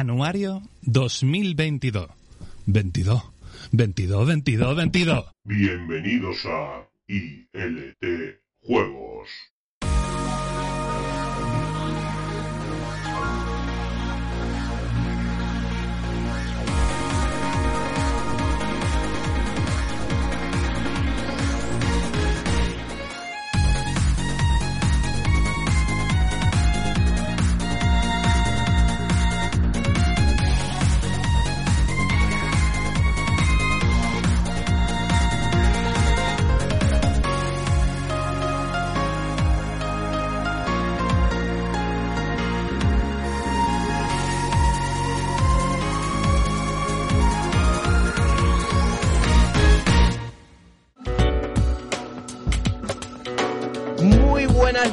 Anuario 2022. 22. 22, 22, 22. Bienvenidos a ILT Juegos.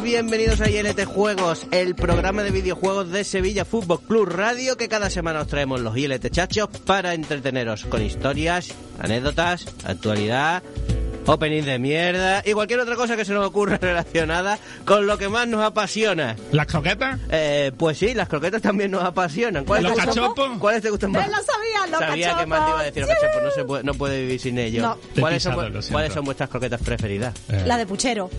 Bienvenidos a ILT Juegos, el programa de videojuegos de Sevilla Fútbol Club Radio que cada semana os traemos los ILT chachos para entreteneros con historias, anécdotas, actualidad, opening de mierda y cualquier otra cosa que se nos ocurra relacionada con lo que más nos apasiona. ¿Las croquetas? Eh, pues sí, las croquetas también nos apasionan. ¿Cuáles ¿Los cachopos? ¿Cuáles te gustan más? ¡Él lo sabía, los Sabía que más te iba a decir los cachopos, no, se puede, no puede vivir sin ellos. No. ¿Cuáles, son, pisado. ¿Cuáles son vuestras croquetas preferidas? Eh, La de puchero.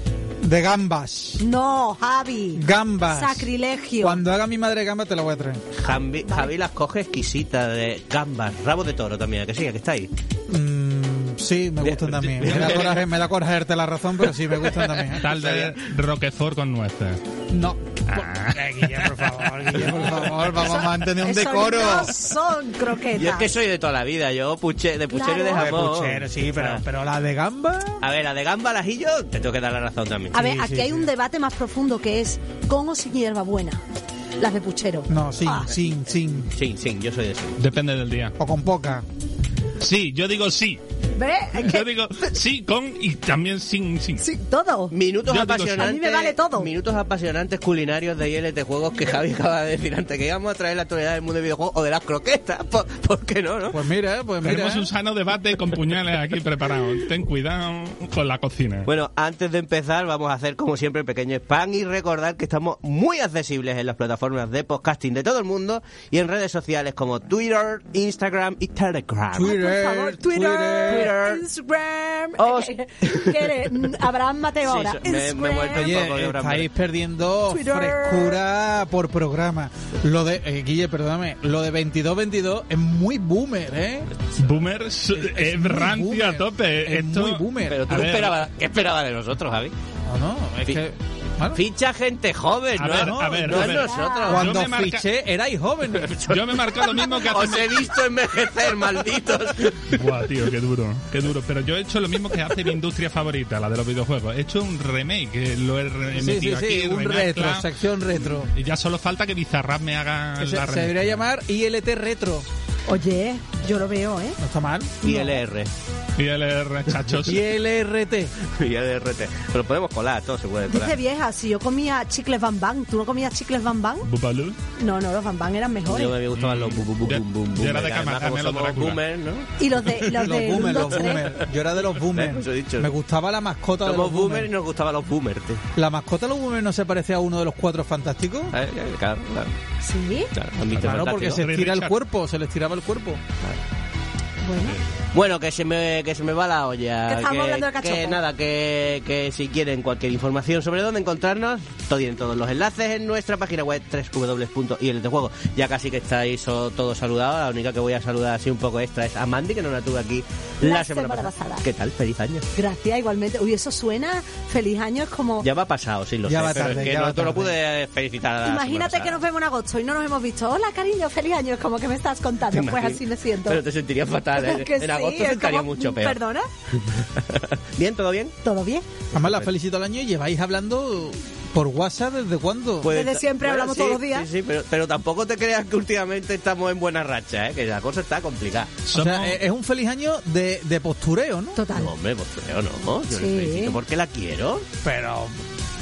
De gambas. No, Javi. Gambas. Sacrilegio. Cuando haga mi madre gambas te la voy a traer. Javi, Javi las coge exquisitas de gambas, rabo de toro también, ¿a que sí, ¿A que está ahí. Mm, sí, me gustan también. Me da coraje, me da coraje darte la razón, pero sí, me gustan también. Tal de Roquefort con nueces. No. Ah. Eh, Guille, por favor, Guille, por favor, vamos a mantener un decoro. no son croquetas. Yo es que soy de toda la vida, yo puche, de puchero y de Claro. De jamón. puchero, sí, pero, Ah. pero la de gamba. A ver, la de gamba al ajillo, te tengo que dar la razón también. A ver, Sí, aquí sí, hay sí. un debate más profundo que es con o sin hierbabuena. Las de puchero. No, sin, Ah. sin, sin. Sí, sí, yo soy de eso. Depende del día. O con poca. Sí, yo digo sí. ¿Ves? Es Yo que digo sí con y también sin, sin. sí, todo. Minutos Yo digo sí. apasionantes. A mí me vale todo. Minutos apasionantes culinarios de ILT Juegos que Javi acaba de decir antes que íbamos a traer la actualidad del mundo del videojuego o de las croquetas. ¿Por, por qué no, no? Pues mira, pues mira. Tenemos un sano debate con puñales aquí preparados. Ten cuidado con la cocina. Bueno, antes de empezar vamos a hacer como siempre el pequeño spam y recordar que estamos muy accesibles en las plataformas de podcasting de todo el mundo y en redes sociales como Twitter, Instagram y Telegram. Twitter, Por favor, Twitter, Twitter. Instagram. Os- ¿Qué eres? Mm, Abraham Mateo Sí, ahora. so- me- me he Instagram. vuelto- Oye, Un poco de Abraham estáis perdiendo Twitter. frescura por programa. Lo de, eh, Guille, perdóname, lo de 22-22 es muy boomer, ¿eh? Boomer es, es rancio boomer. a tope. Es Esto, muy boomer. Pero tú A esperabas, ¿qué esperabas de nosotros, Javi? No, no, es Fi- que... bueno, Ficha gente joven, A no, ver, no, a ver, no a es ver. nosotros. cuando marca- fiché erais jóvenes. Yo me he marcado lo mismo que Os hace... he visto envejecer, malditos. Buah, tío, qué duro, qué duro. Pero yo he hecho lo mismo que hace mi industria favorita, la de los videojuegos. He hecho un remake, eh, lo he re- Sí, sí, metido sí, aquí, un remezcla, retro, sección retro. Y ya solo falta que Bizarrap me haga se, la se remezcla. debería llamar ILT Retro. Oye, yo lo veo, ¿eh? No está mal. ILR. ILR, chachos. ILRT. ILRT. Pero podemos colar, todo se puede Dice colar. vieja, si yo comía chicles Bang, ¿tú no comías chicles Bang? Bubalú. No, no, los Bang eran mejores. Yo me gustaban los bu- bu- bu- Yo- bum bum yo bum. era de Drácula. boomers, ¿no? Y los de, los Los de boomers, los boomers. Yo era de los boomers. Me gustaba la mascota de los boomers boomers. y nos gustaban los boomers. ¿La mascota de los boomers no se parece a uno de los cuatro fantásticos? Eh, eh, Claro, claro. Sí, claro. ¿Han visto Claro, porque se estira el cuerpo, se le estiraba el cuerpo. Bueno. Bueno, que se me, que se me va la olla. Que estamos hablando de cachopo. que nada, que, que si quieren cualquier información sobre dónde encontrarnos, tienen todos los enlaces en nuestra página web www.iltjuego. Ya casi que estáis todos saludados, la única que voy a saludar así un poco extra es a Mandy, que no la tuve aquí la, La semana, semana pasada. pasada. ¿Qué tal? Feliz año. Gracias, igualmente. Uy, eso suena. Feliz año es como. Ya va pasado, sí, lo Ya sé, va pero tarde, es que ya no, va no pude felicitar a la semana Imagínate que nos vemos en agosto y no nos hemos visto. Hola, cariño, feliz año. Es como que me estás contando. ¿Te Pues así me siento. Pero te sentirías fatal. Que en sí, agosto es se estaría como, mucho peor. ¿Perdona? ¿Bien? ¿Todo bien? ¿Todo bien? Además, la felicito al año y lleváis hablando por WhatsApp desde cuándo. Pues, Desde siempre hablamos sí, todos los días. Sí, sí, pero, pero tampoco te creas que últimamente estamos en buena racha, ¿eh? que la cosa está complicada. o Somos- sea, es es un feliz año de, de postureo, ¿no? Total. No, hombre, creo no. Yo Sí. le felicito porque la quiero. Pero,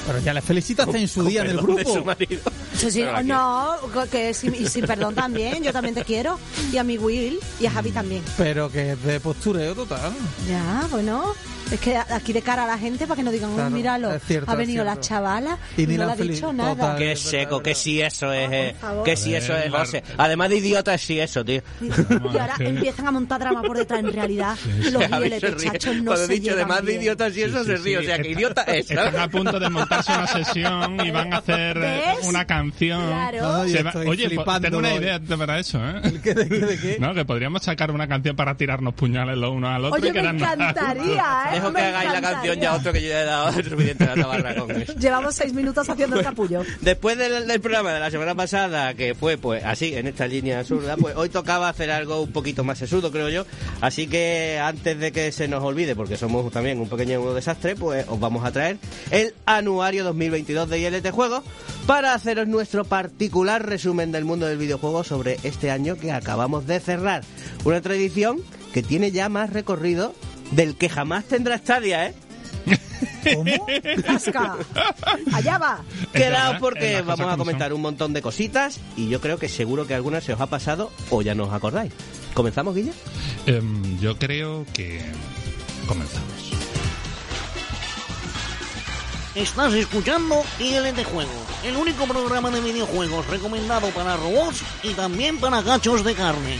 pero ya les felicitaste en su día en el grupo. su marido. Sí, sí, no, que sin, y sin perdón también, yo también te quiero. Y a mi Will y a Javi también. Pero que es de postureo total. Ya, bueno, es que aquí de cara a la gente para que no digan, "Oh, Claro, míralo, cierto, ha venido la chavala Y y, ni no le ha feliz- dicho nada. total. Seco, que verdad. sí eso es, eh, que sí eso es, José. Además de idiota es sí eso, tío. Y ahora empiezan a montar drama por detrás. En realidad, los ríe. chachos no Cuando he se dicho llevan además de bien. idiotas y eso se ríe, o sea que idiota es. Están a punto de montarse una sesión y van a hacer eh, ¿Ves? una canción. Claro. Ay, va- Oye, tengo una hoy. idea para eso, ¿eh? ¿Qué, de, qué, de qué? No, que podríamos sacar una canción para tirarnos puñales los unos al otro Oye, y me encantaría, ¿eh? Dejo que Me hagáis la canción ya otro que yo ya he dado suficiente a la tabarra con eso. Llevamos seis minutos haciendo el capullo. Después del, del programa de la semana pasada, que fue pues así, en esta línea absurda, pues hoy tocaba hacer algo un poquito más sesudo, creo yo. Así que antes de que se nos olvide, porque somos también un pequeño desastre, pues os vamos a traer el anuario 2022 de ILT Juegos para haceros nuestro particular resumen del mundo del videojuego sobre este año que acabamos de cerrar. Una tradición que tiene ya más recorrido del que jamás tendrá Stadia, ¿eh? ¿Cómo? ¡Tasca! ¡Allá va! Quedaos porque vamos a comentar un montón de cositas y yo creo que seguro que alguna se os ha pasado o ya no os acordáis. ¿Comenzamos, Guille? Em, yo creo que comenzamos. Estás escuchando ILT Juegos, el único programa de videojuegos recomendado para robots y también para gachos de carne.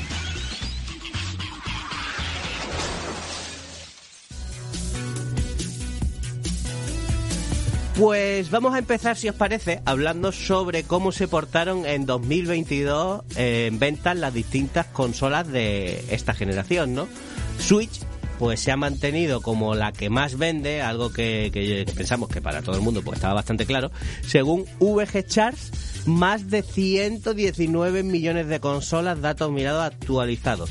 Pues vamos a empezar, si os parece, hablando sobre cómo se portaron en 2022 eh, en ventas las distintas consolas de esta generación, ¿no? Switch, pues se ha mantenido como la que más vende, algo que, pensamos que para todo el mundo pues estaba bastante claro. Según VG Charts, más de 119 millones de consolas, datos mirados actualizados.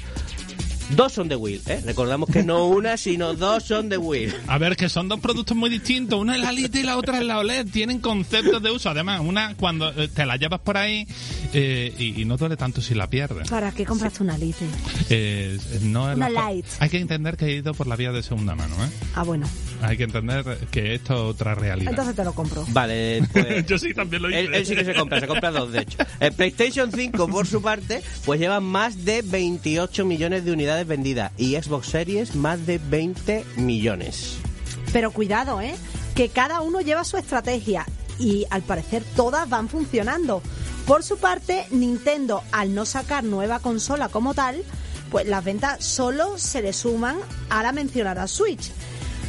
Dos son de Wii, ¿eh? Recordamos que no una, sino dos son de Wii. A ver, que son dos productos muy distintos. Una es la Lite y la otra es la OLED. Tienen conceptos de uso. Además, una cuando eh, te la llevas por ahí eh, y, y no duele tanto si la pierdes. ¿Para qué compraste una Lite? Eh, no es Una la- Lite. Hay que entender que he ido por la vía de segunda mano, ¿eh? Ah, bueno. Hay que entender que esto es otra realidad. Entonces te lo compro. Vale, pues... Yo sí también lo hice. Él, él sí que se compra, se compra dos de hecho. El PlayStation 5, por su parte, pues lleva más de 28 millones de unidades vendidas y Xbox Series más de 20 millones. Pero cuidado, ¿eh? Que cada uno lleva su estrategia y al parecer todas van funcionando. Por su parte, Nintendo, al no sacar nueva consola como tal, pues las ventas solo se le suman a la mencionada Switch.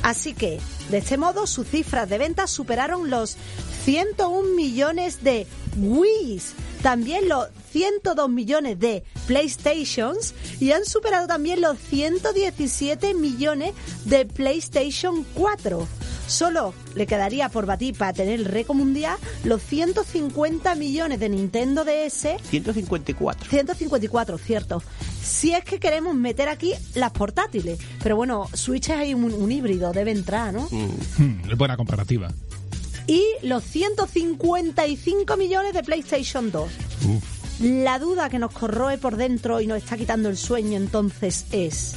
Así que, de este modo, sus cifras de ventas superaron los 101 millones de Wii's, también los 102 millones de PlayStations y han superado también los 117 millones de PlayStation 4. Solo le quedaría por batir para tener el récord mundial los 150 millones de Nintendo DS 154. 154, cierto. Si es que queremos meter aquí las portátiles. Pero bueno, Switch es ahí un, un híbrido, debe entrar, ¿no? Es buena comparativa. Y los 155 millones de PlayStation 2. Uf. La duda que nos corroe por dentro y nos está quitando el sueño entonces es...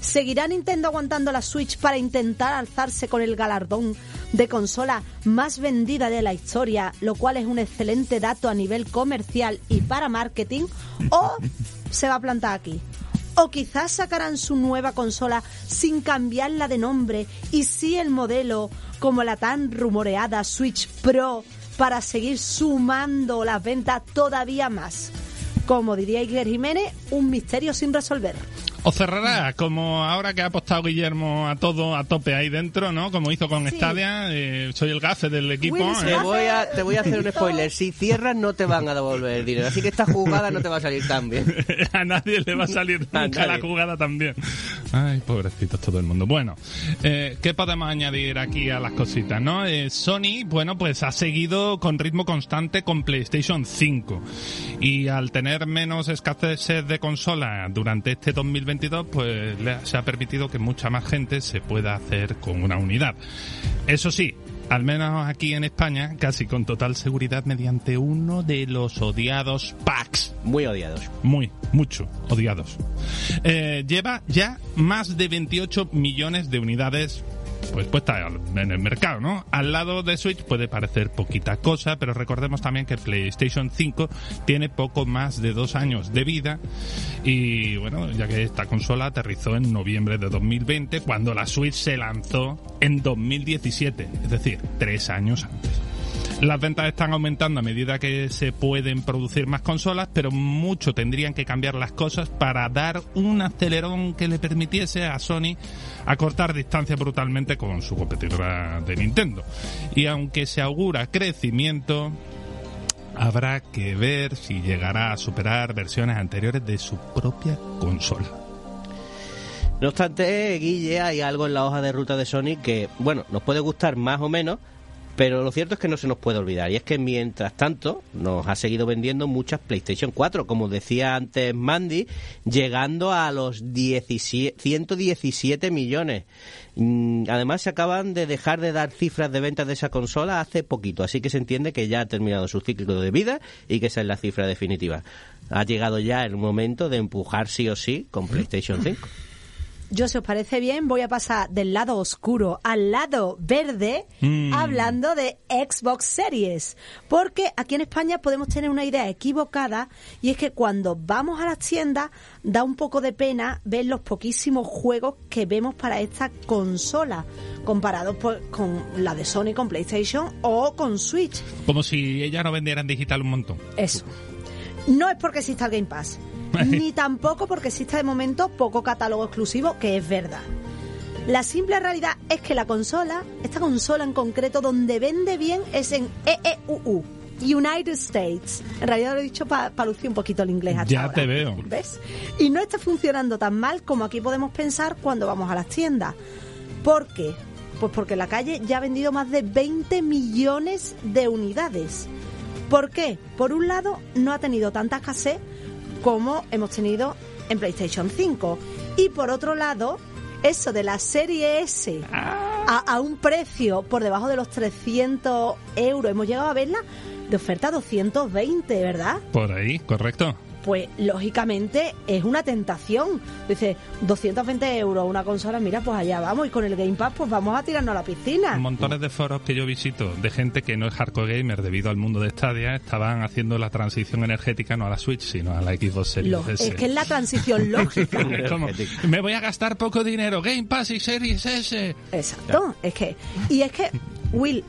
¿Seguirá Nintendo aguantando la Switch para intentar alzarse con el galardón de consola más vendida de la historia, lo cual es un excelente dato a nivel comercial y para marketing? ¿O se va a plantar aquí? ¿O quizás sacarán su nueva consola sin cambiarla de nombre y sí el modelo como la tan rumoreada Switch Pro para seguir sumando las ventas todavía más? Como diría Iker Jiménez, un misterio sin resolver. O cerrará, como ahora que ha apostado Guillermo a todo, a tope ahí dentro, ¿no? Como hizo con Sí. Stadia, eh, soy el gafe del equipo. ¿eh? Te voy, a, te voy a hacer un spoiler. Si cierras, no te van a devolver el dinero. Así que esta jugada no te va a salir tan bien. a nadie le va a salir A nunca la nadie. jugada también. Ay, pobrecitos todo el mundo. Bueno, eh, ¿qué podemos añadir aquí a las cositas, no? Eh, Sony, bueno, pues ha seguido con ritmo constante con PlayStation 5. Y al tener menos escasez de consola durante este 2022, pues se ha permitido que mucha más gente se pueda hacer con una unidad. Eso sí, al menos aquí en España, casi con total seguridad mediante uno de los odiados packs Muy odiados. muy, mucho, odiados. Eh, lleva ya más de 28 millones de unidades pues puesta en el mercado, ¿no? Al lado de Switch puede parecer poquita cosa, pero recordemos también que PlayStation 5 tiene poco más de dos años de vida y bueno, ya que esta consola aterrizó en noviembre de 2020 cuando la Switch se lanzó en 2017, es decir, tres años antes. Las ventas están aumentando a medida que se pueden producir más consolas, pero mucho tendrían que cambiar las cosas para dar un acelerón que le permitiese a Sony acortar distancia brutalmente con su competidora de Nintendo. Y aunque se augura crecimiento, habrá que ver si llegará a superar versiones anteriores de su propia consola. No obstante, Guille, hay algo en la hoja de ruta de Sony que, bueno, nos puede gustar más o menos, pero lo cierto es que no se nos puede olvidar. Y es que mientras tanto nos ha seguido vendiendo muchas PlayStation 4, como decía antes Mandy, llegando a los 17 117 millones. Mm, Además se acaban de dejar de dar cifras de ventas de esa consola hace poquito, así que se entiende que ya ha terminado su ciclo de vida y que esa es la cifra definitiva. Ha llegado ya el momento de empujar sí o sí con PlayStation 5. Yo, si os parece bien, voy a pasar del lado oscuro al lado verde Mm. hablando de Xbox Series. Porque aquí en España podemos tener una idea equivocada y es que cuando vamos a las tiendas da un poco de pena ver los poquísimos juegos que vemos para esta consola comparados pues, con la de Sony con PlayStation o con Switch. Como si ella no vendiera en digital un montón. Eso. No es porque exista el Game Pass, ni tampoco porque exista de momento poco catálogo exclusivo, que es verdad. La simple realidad es que la consola, esta consola en concreto, donde vende bien es en EEUU, United States. En realidad lo he dicho para lucir un poquito el inglés hasta Ya ahora. te veo. ¿Ves? Y no está funcionando tan mal como aquí podemos pensar cuando vamos a las tiendas. ¿Por qué? Pues porque la calle ya ha vendido más de 20 millones de unidades. ¿Por qué? Por un lado, no ha tenido tanta escasez como hemos tenido en PlayStation 5. Y por otro lado, eso de la serie S a, a un precio por debajo de los 300 euros, hemos llegado a verla de oferta 220, ¿verdad? Por ahí, correcto. Pues lógicamente es una tentación. Dice, 220 euros una consola, mira, pues allá vamos. Y con el Game Pass, pues vamos a tirarnos a la piscina. Montones de foros que yo visito de gente que no es hardcore gamer debido al mundo de Stadia estaban haciendo la transición energética no a la Switch, sino a la Xbox Series Lo- S. es que es la transición lógica. Es como, me voy a gastar poco dinero, Game Pass y Series S. Exacto. Es que, y es que, Will,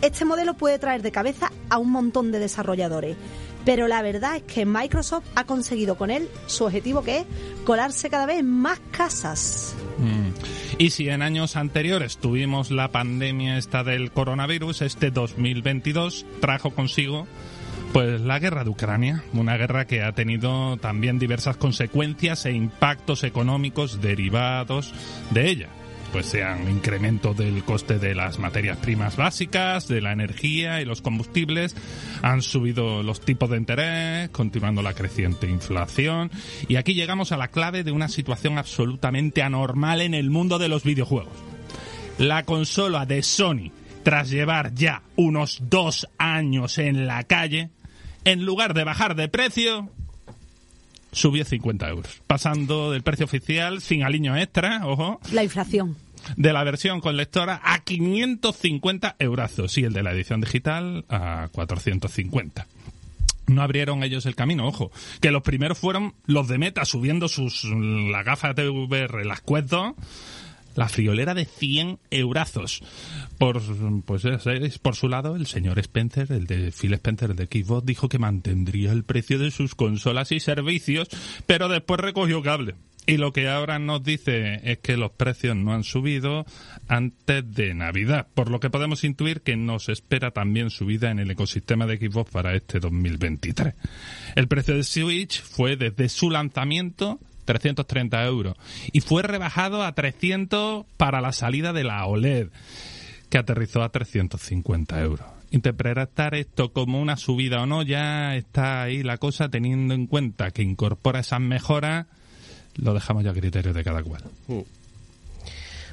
este modelo puede traer de cabeza a un montón de desarrolladores. Pero la verdad es que Microsoft ha conseguido con él su objetivo que es colarse cada vez más casas. Mm. Y si en años anteriores tuvimos la pandemia esta del coronavirus, este 2022 trajo consigo pues la guerra de Ucrania, una guerra que ha tenido también diversas consecuencias e impactos económicos derivados de ella. Pues sean incremento del coste de las materias primas básicas, de la energía y los combustibles, han subido los tipos de interés, continuando la creciente inflación, y aquí llegamos a la clave de una situación absolutamente anormal en el mundo de los videojuegos. La consola de Sony, tras llevar ya unos dos años en la calle, en lugar de bajar de precio, subió 50 euros, pasando del precio oficial sin aliño extra, ojo, La inflación. de la versión con lectora a 550 eurazos y el de la edición digital a 450. No abrieron ellos el camino, ojo, que los primeros fueron los de Meta subiendo sus las gafas de VR, las Quest 2, la friolera de 100 eurazos. Por, pues, por su lado, el señor Spencer, el de Phil Spencer, de Xbox, dijo que mantendría el precio de sus consolas y servicios, pero después recogió cable. Y lo que ahora nos dice es que los precios no han subido antes de Navidad, por lo que podemos intuir que nos espera también subida en el ecosistema de Xbox para este 2023. El precio de Switch fue desde su lanzamiento 330 euros y fue rebajado a 300 para la salida de la OLED, que aterrizó a 350 euros. Interpretar esto como una subida o no ya está ahí la cosa teniendo en cuenta que incorpora esas mejoras lo dejamos ya a criterio de cada cual.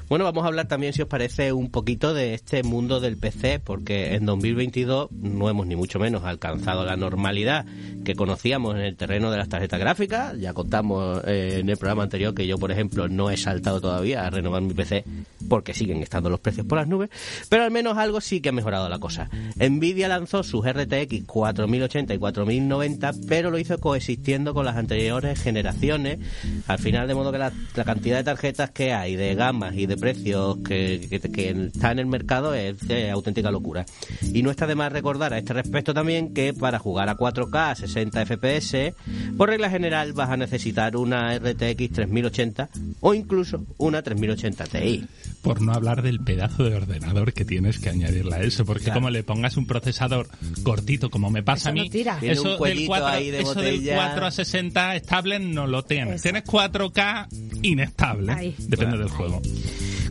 Bueno, vamos a hablar también, si os parece, un poquito de este mundo del PC, porque en 2022 no hemos ni mucho menos alcanzado la normalidad que conocíamos en el terreno de las tarjetas gráficas. Ya contamos eh, en el programa anterior que yo, por ejemplo, no he saltado todavía a renovar mi PC porque siguen estando los precios por las nubes, pero al menos algo sí que ha mejorado la cosa. Nvidia lanzó sus RTX 4080 y 4090, pero lo hizo coexistiendo con las anteriores generaciones, al final de modo que la, la cantidad de tarjetas que hay, de gamas y de precios que, que, que está en el mercado es de auténtica locura. Y no está de más recordar a este respecto también que para jugar a 4K a 60 FPS, por regla general vas a necesitar una RTX 3080 o incluso una 3080 Ti. Por no hablar del pedazo de ordenador que tienes que añadirle a eso, porque Claro. como le pongas un procesador cortito, como me pasa Eso a no mí, un eso, del cuellito 4, ahí de eso del botella. 4 a 60 estable no lo tienes. Eso. Tienes 4K inestable, Ahí. depende Claro. del juego.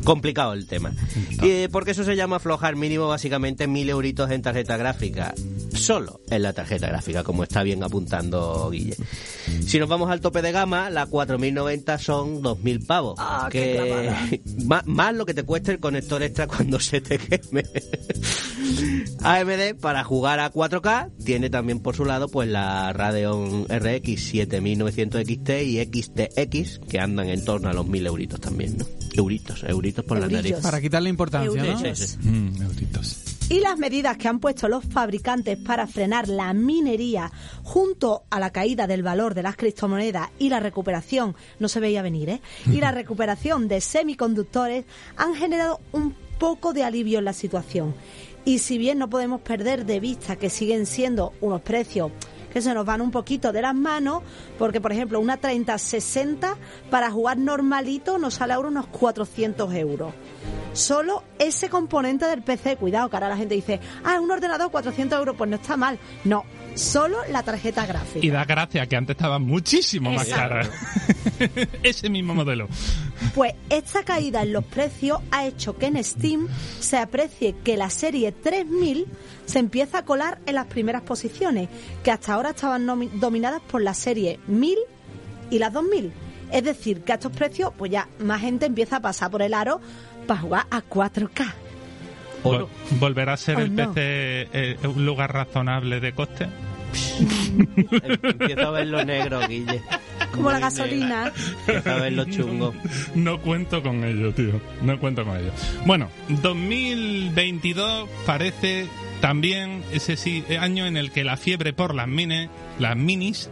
Complicado el tema. Y, eh, porque eso se llama aflojar mínimo básicamente mil euritos en tarjeta gráfica. Solo en la tarjeta gráfica, como está bien apuntando Guille. Si nos vamos al tope de gama, la 4090 son 2000 pavos. Ah, qué clavada. más, más lo que te cueste el conector extra cuando se te queme. AMD para jugar a 4K tiene también por su lado pues la Radeon RX 7900 XT y XTX que andan en torno a los 1000 euritos también, ¿no? Euritos, euritos por la Eurillos. nariz. Para quitarle importancia, ¿no? Sí. Mm, euritos. Y las medidas que han puesto los fabricantes para frenar la minería junto a la caída del valor de las criptomonedas y la recuperación, no se veía venir, ¿eh? Y la recuperación de semiconductores han generado un poco de alivio en la situación. Y si bien no podemos perder de vista que siguen siendo unos precios que se nos van un poquito de las manos, porque por ejemplo una 3060 para jugar normalito nos sale ahora unos 400 euros. Solo ese componente del PC, cuidado, que ahora la gente dice, ah, un ordenador 400 euros, pues no está mal. No, solo la tarjeta gráfica. Y da gracia que antes estaba muchísimo más cara. Ese mismo modelo. Pues esta caída en los precios ha hecho que en Steam se aprecie que la serie 3000 se empieza a colar en las primeras posiciones, que hasta ahora estaban dominadas por la serie 1000 y las 2000. Es decir, que a estos precios, pues ya más gente empieza a pasar por el aro para jugar a 4K. Vol- ¿Volverá a ser Oh, el no. PC eh, un lugar razonable de coste? Empiezo a ver lo negro, Guille. Como la gasolina. Empiezo a ver lo chungo. No cuento con ello, tío. No cuento con ello. Bueno, 2022 parece también ese sí, año en el que la fiebre por las mini, las minis,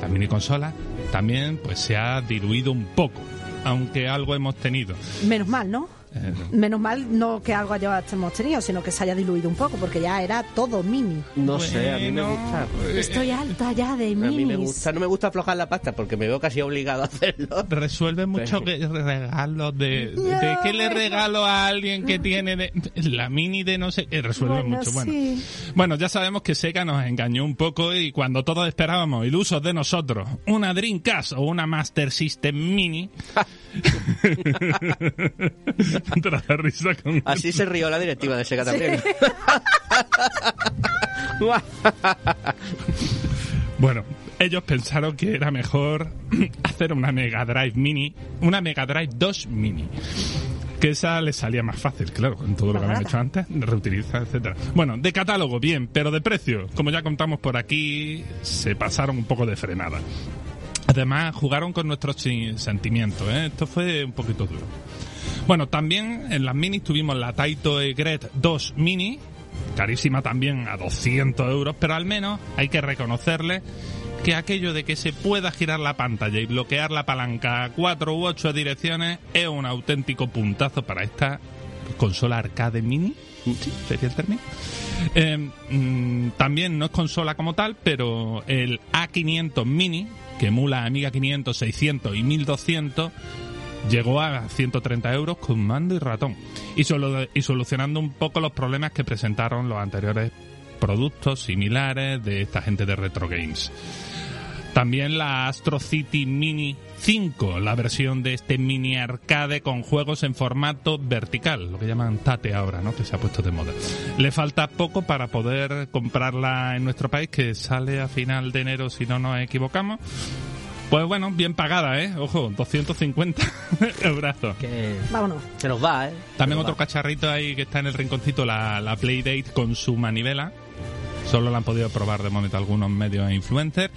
las mini consolas, también pues se ha diluido un poco, aunque algo hemos tenido. Menos mal, ¿no? Eh, Menos mal no que algo hayamos tenido, sino que se haya diluido un poco, porque ya era todo mini. No sé, a mí me gusta. eh, Estoy alta ya de A minis. mí me gusta, no me gusta aflojar la pasta porque me veo casi obligado a hacerlo. resuelve mucho que regalos de, de qué le regalo a alguien que tiene de, la mini de no sé qué resuelve Bueno, mucho bueno sí. bueno ya sabemos que Sega nos engañó un poco y cuando todos esperábamos ilusos de nosotros una Dreamcast o una Master System Mini te la da risa con Así se rió la directiva de Sega también. Bueno, ellos pensaron que era mejor hacer una Mega Drive Mini, una Mega Drive 2 Mini. Que esa les salía más fácil, claro, con todo lo que habían hecho antes, reutiliza, etcétera. Bueno, de catálogo, bien, pero de precio, como ya contamos por aquí, se pasaron un poco de frenada. Además, jugaron con nuestros sentimientos, ¿eh? Esto fue un poquito duro. Bueno, también en las minis tuvimos la Taito Egret 2 Mini, carísima también a 200 euros, pero al menos hay que reconocerle que aquello de que se pueda girar la pantalla y bloquear la palanca a cuatro u ocho direcciones es un auténtico puntazo para esta consola arcade mini. Sí, sería el término. Eh, mm, también no es consola como tal, pero el A500 Mini, que emula Amiga 500, 600 y 1200, llegó a 130 euros con mando y ratón. Y, solo, y solucionando un poco los problemas que presentaron los anteriores productos similares de esta gente de Retro Games. También la Astro City Mini 5, la versión de este mini arcade con juegos en formato vertical, lo que llaman Tate ahora, ¿no? Que se ha puesto de moda. Le falta poco para poder comprarla en nuestro país, que sale a final de enero si no nos equivocamos. Pues bueno, bien pagada, ¿eh? Ojo, 250 eurazos. Que Vámonos. se nos va, ¿eh? También otro va. cacharrito ahí que está en el rinconcito, la, la Playdate con su manivela. Solo la han podido probar de momento algunos medios e influencers.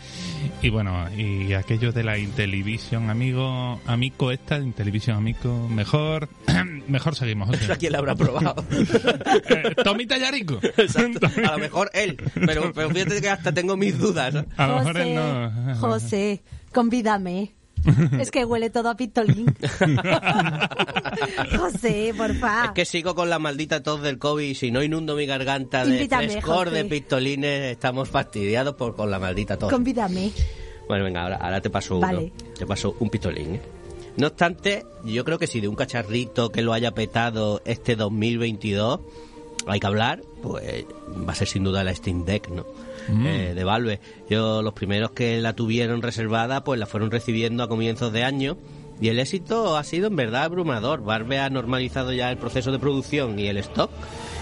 Y bueno, y aquello de la Intellivision, amigo, amico esta, Intellivision amigo, mejor, mejor seguimos. José. ¿A quién la habrá probado? Eh, Tommy Tallarico. Exacto. A lo mejor él. Pero, pero fíjate que hasta tengo mis dudas. ¿no? A lo mejor él no. José, convídame. es que huele todo a pistolín. José, porfa. Es que sigo con la maldita tos del COVID y si no inundo mi garganta de Invítame, frescor José. de pistolines, estamos fastidiados por, con la maldita tos. Convídame. Bueno, venga, ahora, ahora te paso uno. Vale. Te paso un pistolín. ¿eh? No obstante, yo creo que si de un cacharrito que lo haya petado este 2022 hay que hablar, pues va a ser sin duda la Steam Deck, ¿no? Eh, de Valve. Yo, los primeros que la tuvieron reservada, pues la fueron recibiendo a comienzos de año. Y el éxito ha sido en verdad abrumador. Valve ha normalizado ya el proceso de producción y el stock.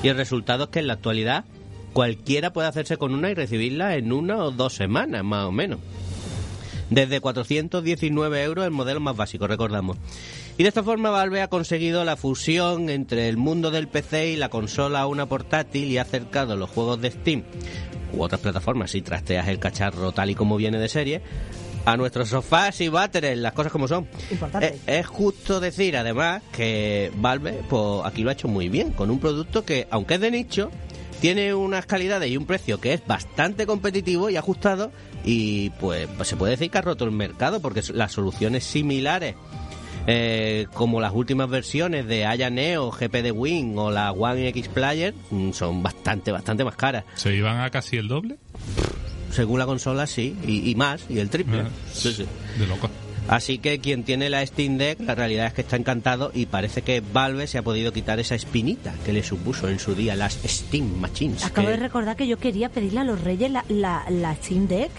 Y el resultado es que en la actualidad cualquiera puede hacerse con una y recibirla en una o dos semanas, más o menos desde 419 euros el modelo más básico, recordamos. Y de esta forma Valve ha conseguido la fusión entre el mundo del PC y la consola a una portátil y ha acercado los juegos de Steam u otras plataformas si trasteas el cacharro tal y como viene de serie a nuestros sofás y váteres, las cosas como son. Importante. Es, es justo decir, además, que Valve pues, aquí lo ha hecho muy bien, con un producto que, aunque es de nicho, tiene unas calidades y un precio que es bastante competitivo y ajustado y pues, pues se puede decir que ha roto el mercado porque las soluciones similares eh, como las últimas versiones de Aya Neo, GP de Wing o la One X Player mm, son bastante, bastante más caras. ¿Se iban a casi el doble? Según la consola, sí, y, y más, y el triple. Ah, Sí, sí. De loco. Así que quien tiene la Steam Deck, la realidad es que está encantado y parece que Valve se ha podido quitar esa espinita que le supuso en su día las Steam Machines. Acabo que- de recordar que yo quería pedirle a los reyes la, la, la Steam Deck.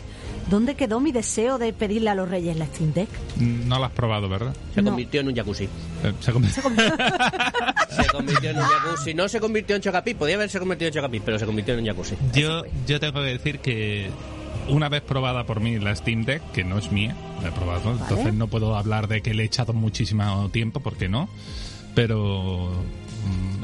¿Dónde quedó mi deseo de pedirle a los reyes la Steam Deck? No lo has probado, ¿verdad? Se No. convirtió en un jacuzzi. Eh, se come- Se convirtió en un jacuzzi. No se convirtió en Chocapi. Podía haberse convertido en Chocapi, pero se convirtió en un jacuzzi. Yo, yo tengo que decir que una vez probada por mí la Steam Deck, que no es mía, la he probado, entonces no puedo hablar de que le he echado muchísimo tiempo, porque no, pero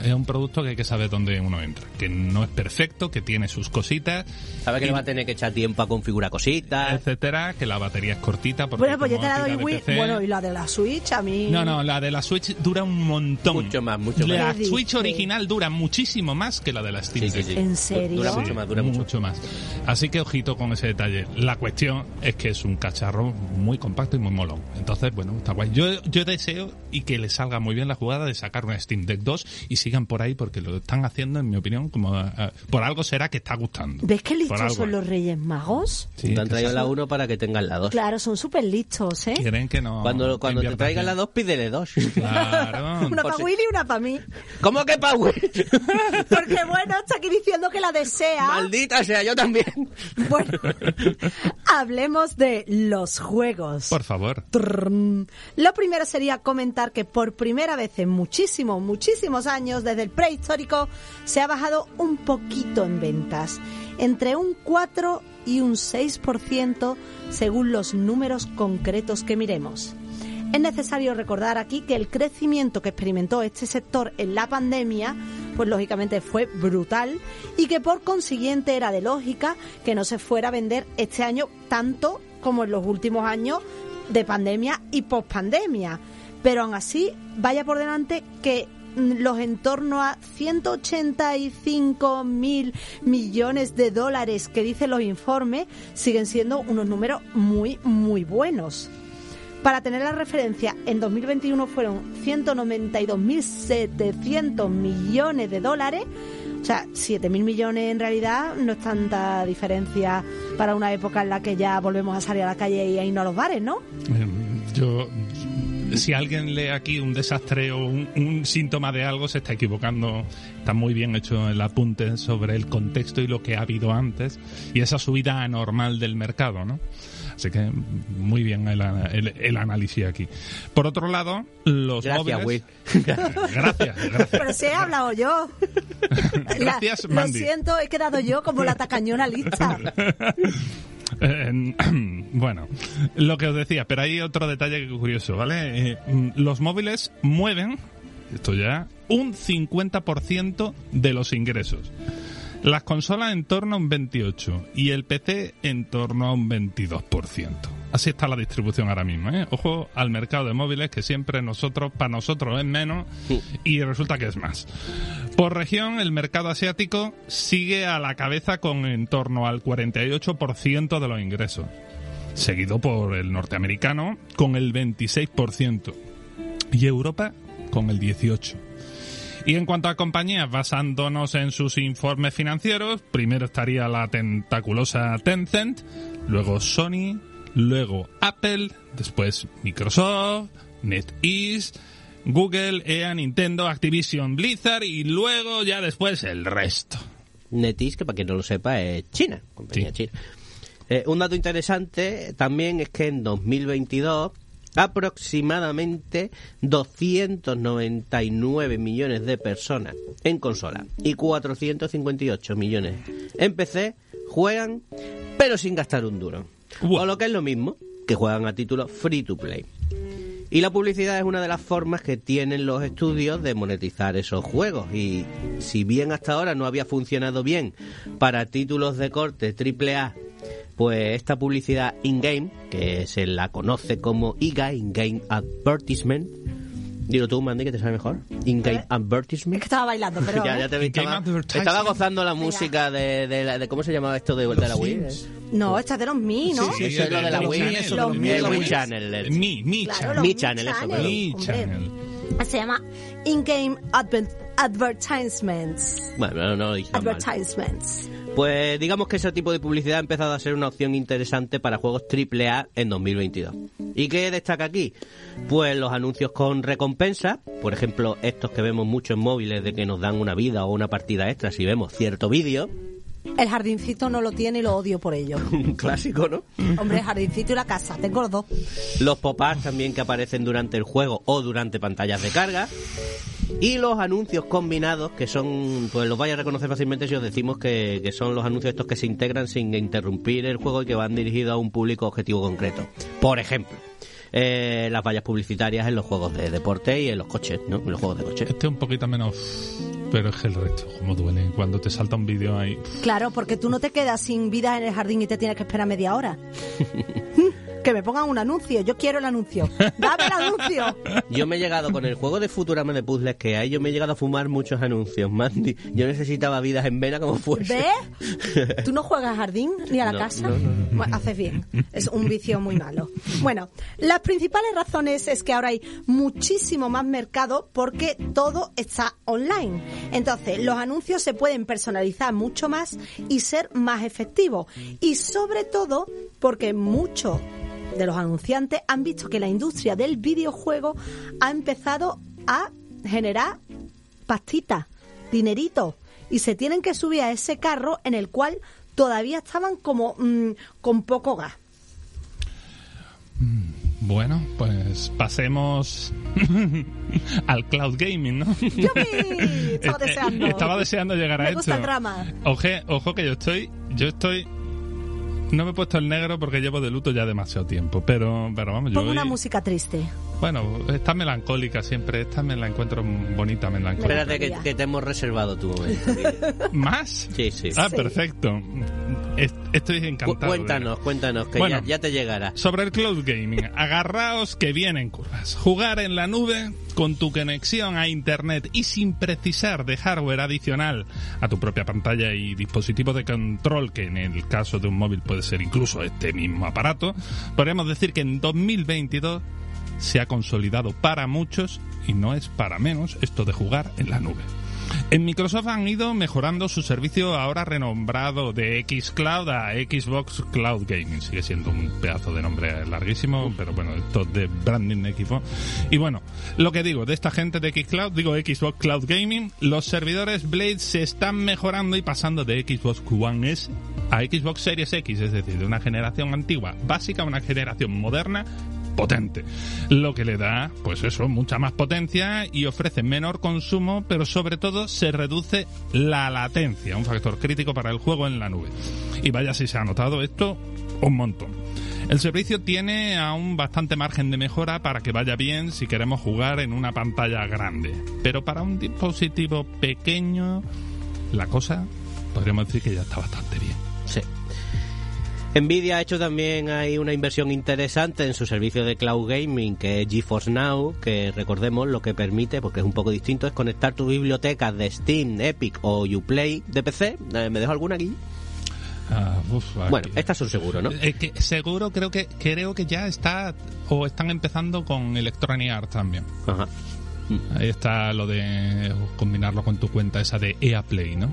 es un producto que hay que saber dónde uno entra, que no es perfecto, que tiene sus cositas, Sabe que Y- le va a tener que echar tiempo a configurar cositas. etcétera, que la batería es cortita. Porque Bueno, pues yo te la doy Wii. PC Bueno, y la de la Switch a mí. No, no, la de la Switch dura un montón. Mucho más, mucho La más. ¿Qué Switch original dura muchísimo más que la de la Steam Sí, sí, Deck. sí. ¿En serio? Dura Sí, mucho más, dura mucho. más. Así que ojito con ese detalle. La cuestión es que es un cacharro muy compacto y muy molón. Entonces, bueno, está guay. Yo, yo deseo y que le salga muy bien la jugada de sacar una Steam Deck 2 y sigan por ahí porque lo están haciendo, en mi opinión, como eh, por algo será que está gustando. ¿Ves qué listos algo. son los reyes magos? Sí, te han traído la 1 para que tengan la 2. Claro, son súper listos, ¿eh? Quieren que no. Cuando, cuando te traigan bien. la 2, pídele dos. Claro. Una por para si- Willy y una para mí. ¿Cómo que Power? Porque bueno, está aquí diciendo que la desea. Maldita sea, yo también. Bueno, hablemos de los juegos. Por favor. Lo primero sería comentar que por primera vez en muchísimos, años, desde el prehistórico, se ha bajado un poquito en ventas, entre un 4 y un 6% según los números concretos que miremos. Es necesario recordar aquí que el crecimiento que experimentó este sector en la pandemia, pues lógicamente fue brutal y que por consiguiente era de lógica que no se fuera a vender este año tanto como en los últimos años de pandemia y pospandemia. Pero aún así, vaya por delante que los en torno a 185 mil millones de dólares que dicen los informes siguen siendo unos números muy, muy buenos. Para tener la referencia, en 2021 fueron 192.700 millones de dólares. O sea, 7.000 millones en realidad no es tanta diferencia para una época en la que ya volvemos a salir a la calle y a irnos a los bares, ¿no? Eh, Yo, si alguien lee aquí un desastre o un, un síntoma de algo, se está equivocando. Está muy bien hecho el apunte sobre el contexto y lo que ha habido antes y esa subida anormal del mercado, ¿no? Así que muy bien el, el- el análisis aquí. Por otro lado, los Gracias, móviles... Will. Gracias, gracias. Pero si he hablado yo. La- Gracias, lo Mandy. siento, he quedado yo como la tacañona lista. Eh, bueno, lo que os decía, pero hay otro detalle que curioso, ¿vale? Eh, mm, los móviles mueven, esto ya, un 50% de los ingresos. Las consolas en torno a un 28% y el PC en torno a un 22%. Así está la distribución ahora mismo, ¿eh? Ojo al mercado de móviles que siempre nosotros, para nosotros es menos y resulta que es más. Por región, el mercado asiático sigue a la cabeza con en torno al 48% de los ingresos, seguido por el norteamericano con el 26% y Europa con el 18%. Y en cuanto a compañías, basándonos en sus informes financieros, primero estaría la tentaculosa Tencent, luego Sony, luego Apple, después Microsoft, NetEase, Google, EA, Nintendo, Activision, Blizzard y luego ya después el resto. NetEase, que para quien no lo sepa, es China, compañía Sí. china. Eh, un dato interesante también es que en 2022 aproximadamente 299 millones de personas en consola y 458 millones en PC juegan pero sin gastar un duro. O lo que es lo mismo, que juegan a título free to play. Y la publicidad es una de las formas que tienen los estudios de monetizar esos juegos. Y si bien hasta ahora no había funcionado bien para títulos de corte AAA, pues esta publicidad in-game, que se la conoce como IGA, In-Game Advertisement, dilo tú, Mandy, que te sabe mejor, In-Game Es Advertisement. que estaba bailando, pero... ya, ya te vi, estaba, estaba gozando la música de, de, la- de- ¿cómo se llamaba esto de, de la Wii? No, esta es de los Mi, ¿no? Sí, eso es lo de la los Wii. Channel, Mi, Mi. Channel. el- Mi, channel. eso. Mi channel. Se llama In-Game Adver- Advertisements. Bueno, no, dije mal. Advertisements. Pues digamos que ese tipo de publicidad ha empezado a ser una opción interesante para juegos AAA en 2022. ¿Y qué destaca aquí? Pues los anuncios con recompensa, por ejemplo, estos que vemos mucho en móviles de que nos dan una vida o una partida extra si vemos cierto vídeo. El jardincito no lo tiene y lo odio por ello. Un clásico, ¿no? Hombre, el jardincito y la casa, tengo los dos. Los pop-ups también que aparecen durante el juego o durante pantallas de carga. Y los anuncios combinados, que son, pues los vais a reconocer fácilmente si os decimos que, que son los anuncios estos que se integran sin interrumpir el juego y que van dirigidos a un público objetivo concreto. Por ejemplo, eh, las vallas publicitarias en los juegos de deporte y en los coches, ¿no? En los juegos de coches. Este es un poquito menos... Pero es que el resto, como duele. Cuando te salta un vídeo ahí... Claro, porque tú no te quedas sin vida en el jardín y te tienes que esperar media hora. que me pongan un anuncio, yo quiero el anuncio. Dame el anuncio. Yo me he llegado con el juego de Futurama de puzzles que hay, yo me he llegado a fumar muchos anuncios, Mandy. Yo necesitaba vidas en vena como fuese. ¿Ves? ¿Tú no juegas al jardín ni a la No, casa? no, no, Bueno, haces bien. Es un vicio muy malo. Bueno, las principales razones es que ahora hay muchísimo más mercado porque todo está online. Entonces, los anuncios se pueden personalizar mucho más y ser más efectivos. Y sobre todo porque muchos de los anunciantes han visto que la industria del videojuego ha empezado a generar pastitas, dinerito, y se tienen que subir a ese carro en el cual todavía estaban como mm, con poco gas. Bueno, pues pasemos al cloud gaming, ¿no? Estaba Eh, deseando. Estaba deseando llegar a Me esto. gusta el drama. Oje, ojo que yo estoy, yo estoy, no me he puesto el negro porque llevo de luto ya demasiado tiempo, pero, pero vamos, yo Pongo una música triste. Bueno, está melancólica siempre, esta me la encuentro bonita, melancólica. Espérate que, que te hemos reservado tu momento. ¿Más? Sí, sí. Ah, Sí. perfecto. Es- Estoy encantado. cuéntanos, cuéntanos, que Bueno. ya, ya te llegará. Sobre el cloud gaming, agarraos que vienen curvas. Jugar en la nube con tu conexión a internet y sin precisar de hardware adicional a tu propia pantalla y dispositivo de control, que en el caso de un móvil puede ser incluso este mismo aparato, podríamos decir que en 2022 se ha consolidado para muchos y no es para menos esto de jugar en la nube. En Microsoft han ido mejorando su servicio ahora renombrado de Xcloud a Xbox Cloud Gaming. Sigue siendo un pedazo de nombre larguísimo, pero bueno, esto de branding de equipo. Y bueno, lo que digo de esta gente de Xcloud, digo Xbox Cloud Gaming, los servidores Blade se están mejorando y pasando de Xbox One S a Xbox Series X, es decir, de una generación antigua básica a una generación moderna potente, lo que le da, pues eso, mucha más potencia y ofrece menor consumo, pero sobre todo se reduce la latencia, un factor crítico para el juego en la nube. Y vaya si se ha notado esto Un montón. El servicio tiene aún bastante margen de mejora para que vaya bien si queremos jugar en una pantalla grande. Pero para un dispositivo pequeño, la cosa podríamos decir que ya está bastante bien. Sí. Nvidia ha hecho también hay una inversión interesante en su servicio de cloud gaming que es GeForce Now, que recordemos lo que permite, porque es un poco distinto, es conectar tus bibliotecas de Steam, Epic o Uplay de PC. Eh, ¿Me dejo alguna aquí? Ah, uf, Bueno, aquí- estas son seguros, ¿no? Eh, que seguro creo que creo que ya está o están empezando con Electronic Arts también. Ajá. Ahí está lo de combinarlo con tu cuenta esa de EA Play, ¿no?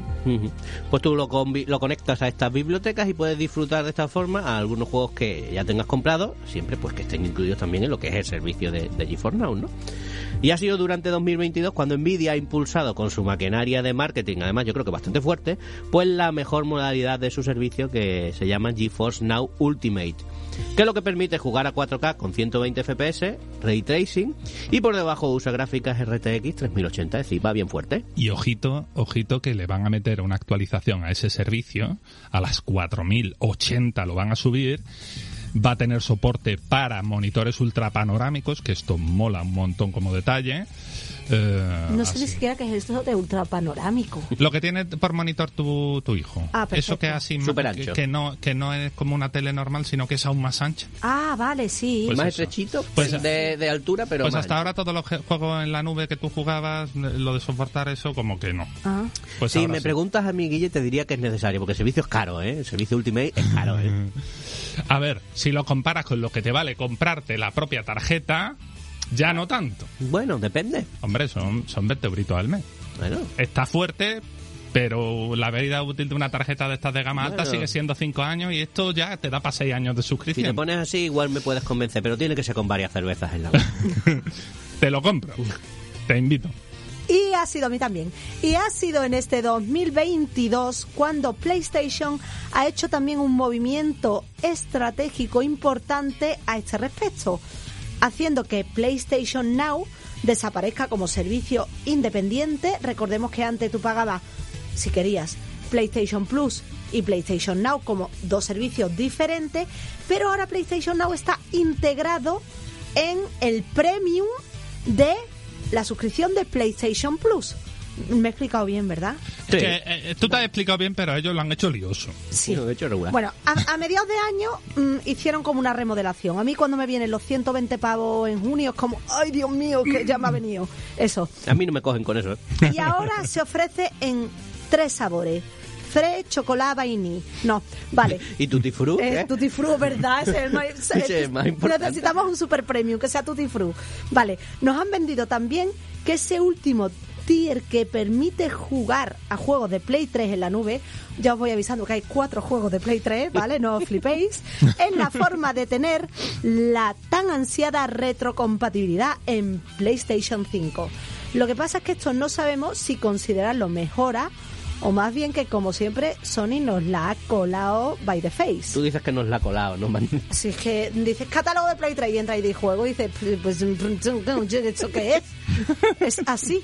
Pues tú lo, lo conectas a estas bibliotecas y puedes disfrutar de esta forma a algunos juegos que ya tengas comprado, siempre pues que estén incluidos también en lo que es el servicio de, de GeForce Now, ¿no? Y ha sido durante 2022 cuando Nvidia ha impulsado con su maquinaria de marketing, además yo creo que bastante fuerte, pues la mejor modalidad de su servicio que se llama GeForce Now Ultimate, que lo que permite jugar a 4K con 120 FPS, ray tracing y por debajo usa gráficas RTX 3080, es decir, va bien fuerte. Y ojito, ojito que le van a meter una actualización a ese servicio, a las 4080 lo van a subir, va a tener soporte para monitores ultrapanorámicos, que esto mola un montón como detalle. Eh, No sé así. ni siquiera qué es esto de ultrapanorámico. Lo que tiene por monitor tu, tu hijo. Ah, perfecto. Eso que es así, que, ancho. que no, que no es como una tele normal, sino que es aún más ancha. Ah, vale, sí. Pues más eso. estrechito, Pues- de, de altura, pero pues más hasta ancho. ahora todos los juegos en la nube que tú jugabas, eh, lo de soportar eso, como que no. Ah. Pues si me sí. preguntas a mí, Guille, te diría que es necesario, porque el servicio es caro, ¿eh? El servicio Ultimate es caro, ¿eh? A ver, si lo comparas con lo que te vale comprarte la propia tarjeta, ya no tanto. Bueno, depende. Hombre, son, son 20 euritos al mes. Bueno, Está fuerte, pero la vida útil de una tarjeta de estas de gama alta sigue siendo 5 años y esto ya te da para 6 años de si te suscripción. pones así, igual me puedes convencer, pero tiene que ser con varias cervezas en la mano. Te lo compro. Te invito. Y ha sido a mí también. Y ha sido en este 2022 cuando PlayStation ha hecho también un movimiento estratégico importante a este respecto, haciendo que PlayStation Now desaparezca como servicio independiente. Recordemos que antes tú pagabas, si querías, PlayStation Plus y PlayStation Now como dos servicios diferentes, pero ahora PlayStation Now está integrado en el premium de la suscripción de PlayStation Plus. Me he explicado bien, ¿verdad? Sí. Que, eh, tú te has explicado bien, pero ellos lo han hecho lioso. Sí, lo he hecho regular. Bueno, a, a mediados de año mm, hicieron como una remodelación. A mí cuando me vienen los 120 pavos en junio es como, ay Dios mío, que ya me ha venido. Eso. A mí no me cogen con eso, ¿eh? Y ahora se ofrece en tres sabores. Fre, chocolate, vainilla. No, vale. ¿Y Tutti Frutti? Eh, ¿eh? Tutti ¿verdad? Ese es el más, Ese es el más importante. Necesitamos un super premium que sea Tutti Frutti. Vale, nos han vendido también que ese último tier que permite jugar a juegos de Play 3 en la nube, ya os voy avisando que hay cuatro juegos de Play 3, ¿vale? No os flipéis. Es la forma de tener la tan ansiada retrocompatibilidad en PlayStation 5. Lo que pasa es que esto no sabemos si considerarlo mejora o más bien que como siempre Sony nos la ha colado by the face. Tú dices que nos la ha colado, ¿no? man? Si es que dices catálogo de Play 3 y entra y de juego y dices, pues, ¿esto qué es? Es así.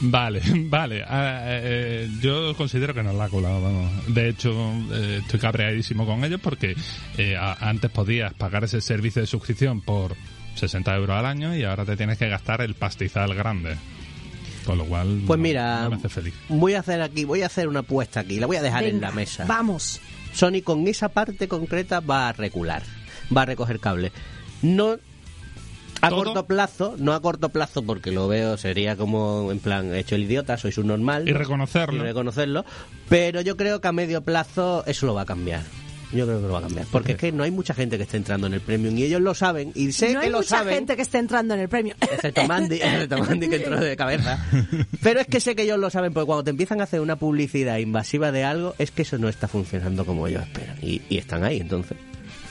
Vale, vale. Ah, eh, eh, yo considero que nos la ha colado, vamos. De hecho, eh, estoy cabreadísimo con ellos porque eh, a- antes podías pagar ese servicio de suscripción por 60 euros al año y ahora te tienes que gastar el pastizal grande. Con lo cual, Pues no- mira, no me hace feliz. voy a hacer aquí, voy a hacer una apuesta aquí, la voy a dejar en la mesa. Vamos. Sony con esa parte concreta va a recular, va a recoger cable. No a ¿Todo? corto plazo, no a corto plazo porque lo veo sería como en plan hecho el idiota, soy un normal. Y ¿no? reconocerlo. Y reconocerlo, pero yo creo que a medio plazo eso lo va a cambiar. Yo creo que lo va a cambiar, porque es que no hay mucha gente que esté entrando en el premium y ellos lo saben y sé no que hay lo mucha saben. gente que esté entrando en el premio. Excepto Mandy, excepto Mandy que entró de cabeza. Pero es que sé que ellos lo saben, porque cuando te empiezan a hacer una publicidad invasiva de algo, es que eso no está funcionando como ellos esperan. Y, y están ahí, entonces.